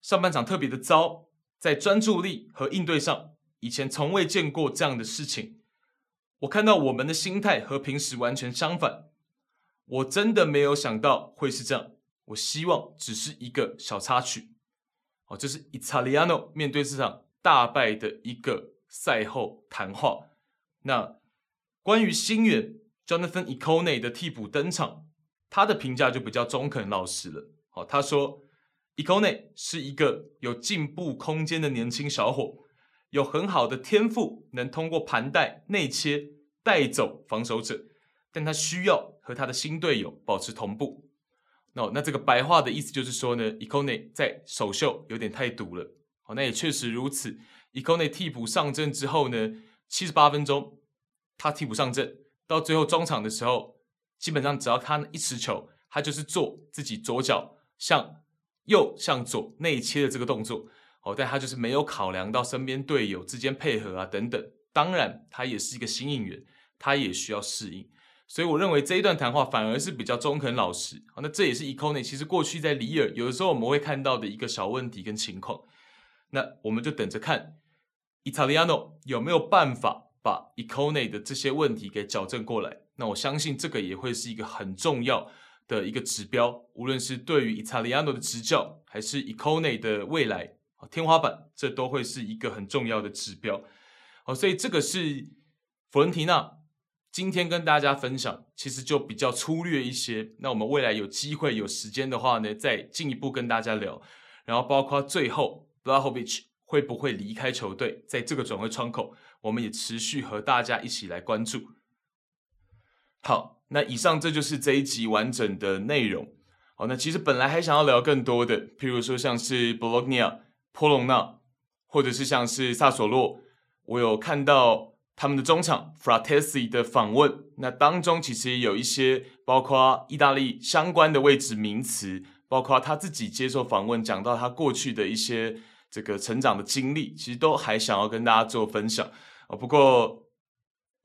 上半场特别的糟。”在专注力和应对上，以前从未见过这样的事情。我看到我们的心态和平时完全相反。我真的没有想到会是这样。我希望只是一个小插曲。哦，这是 Italiano 面对这场大败的一个赛后谈话。那关于新援 Jonathan Ekone 的替补登场，他的评价就比较中肯老实了。好，他说。Ekone 是一个有进步空间的年轻小伙，有很好的天赋，能通过盘带内切带走防守者，但他需要和他的新队友保持同步。那那这个白话的意思就是说呢，Ikone 在首秀有点太毒了。好，那也确实如此。Ikone 替补上阵之后呢，七十八分钟他替补上阵，到最后中场的时候，基本上只要他一持球，他就是做自己左脚向。右向左内切的这个动作，哦，但他就是没有考量到身边队友之间配合啊等等。当然，他也是一个新应援，他也需要适应。所以，我认为这一段谈话反而是比较中肯老实。好，那这也是 Econé 其实过去在里尔有的时候我们会看到的一个小问题跟情况。那我们就等着看伊塔利亚诺有没有办法把 Econé 的这些问题给矫正过来。那我相信这个也会是一个很重要的一个指标，无论是对于伊塔利亚诺的执教，还是 Econé 的未来天花板，这都会是一个很重要的指标。好，所以这个是弗伦提纳今天跟大家分享，其实就比较粗略一些。那我们未来有机会有时间的话呢，再进一步跟大家聊。然后包括最后 Vlahovic 会不会离开球队，在这个转会窗口，我们也持续和大家一起来关注。好。那以上这就是这一集完整的内容。好，那其实本来还想要聊更多的，譬如说像是 Bologna、波隆纳，或者是像是萨索洛，我有看到他们的中场 Fratesi 的访问，那当中其实也有一些包括意大利相关的位置名词，包括他自己接受访问讲到他过去的一些这个成长的经历，其实都还想要跟大家做分享。啊，不过。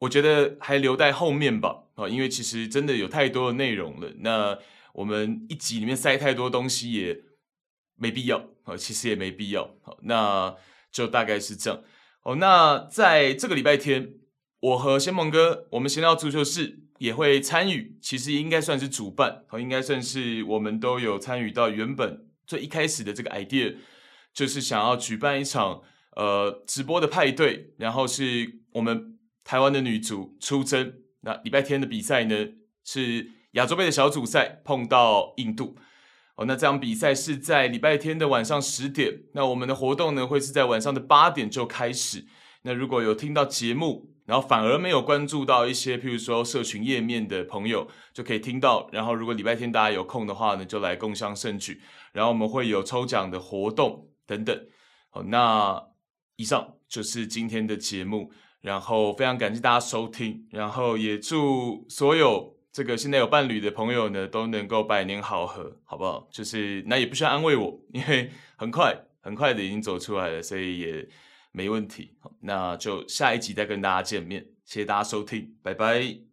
我觉得还留在后面吧，啊，因为其实真的有太多的内容了。那我们一集里面塞太多东西也没必要，啊，其实也没必要。好，那就大概是这样。哦，那在这个礼拜天，我和先盟哥，我们闲聊足球室也会参与，其实应该算是主办，哦应该算是我们都有参与到原本最一开始的这个 idea，就是想要举办一场呃直播的派对，然后是我们。台湾的女足出征，那礼拜天的比赛呢，是亚洲杯的小组赛碰到印度。那这场比赛是在礼拜天的晚上十点。那我们的活动呢，会是在晚上的八点就开始。那如果有听到节目，然后反而没有关注到一些，譬如说社群页面的朋友，就可以听到。然后如果礼拜天大家有空的话呢，就来共襄盛举。然后我们会有抽奖的活动等等。好，那以上就是今天的节目。然后非常感谢大家收听，然后也祝所有这个现在有伴侣的朋友呢都能够百年好合，好不好？就是那也不需要安慰我，因为很快很快的已经走出来了，所以也没问题。那就下一集再跟大家见面，谢谢大家收听，拜拜。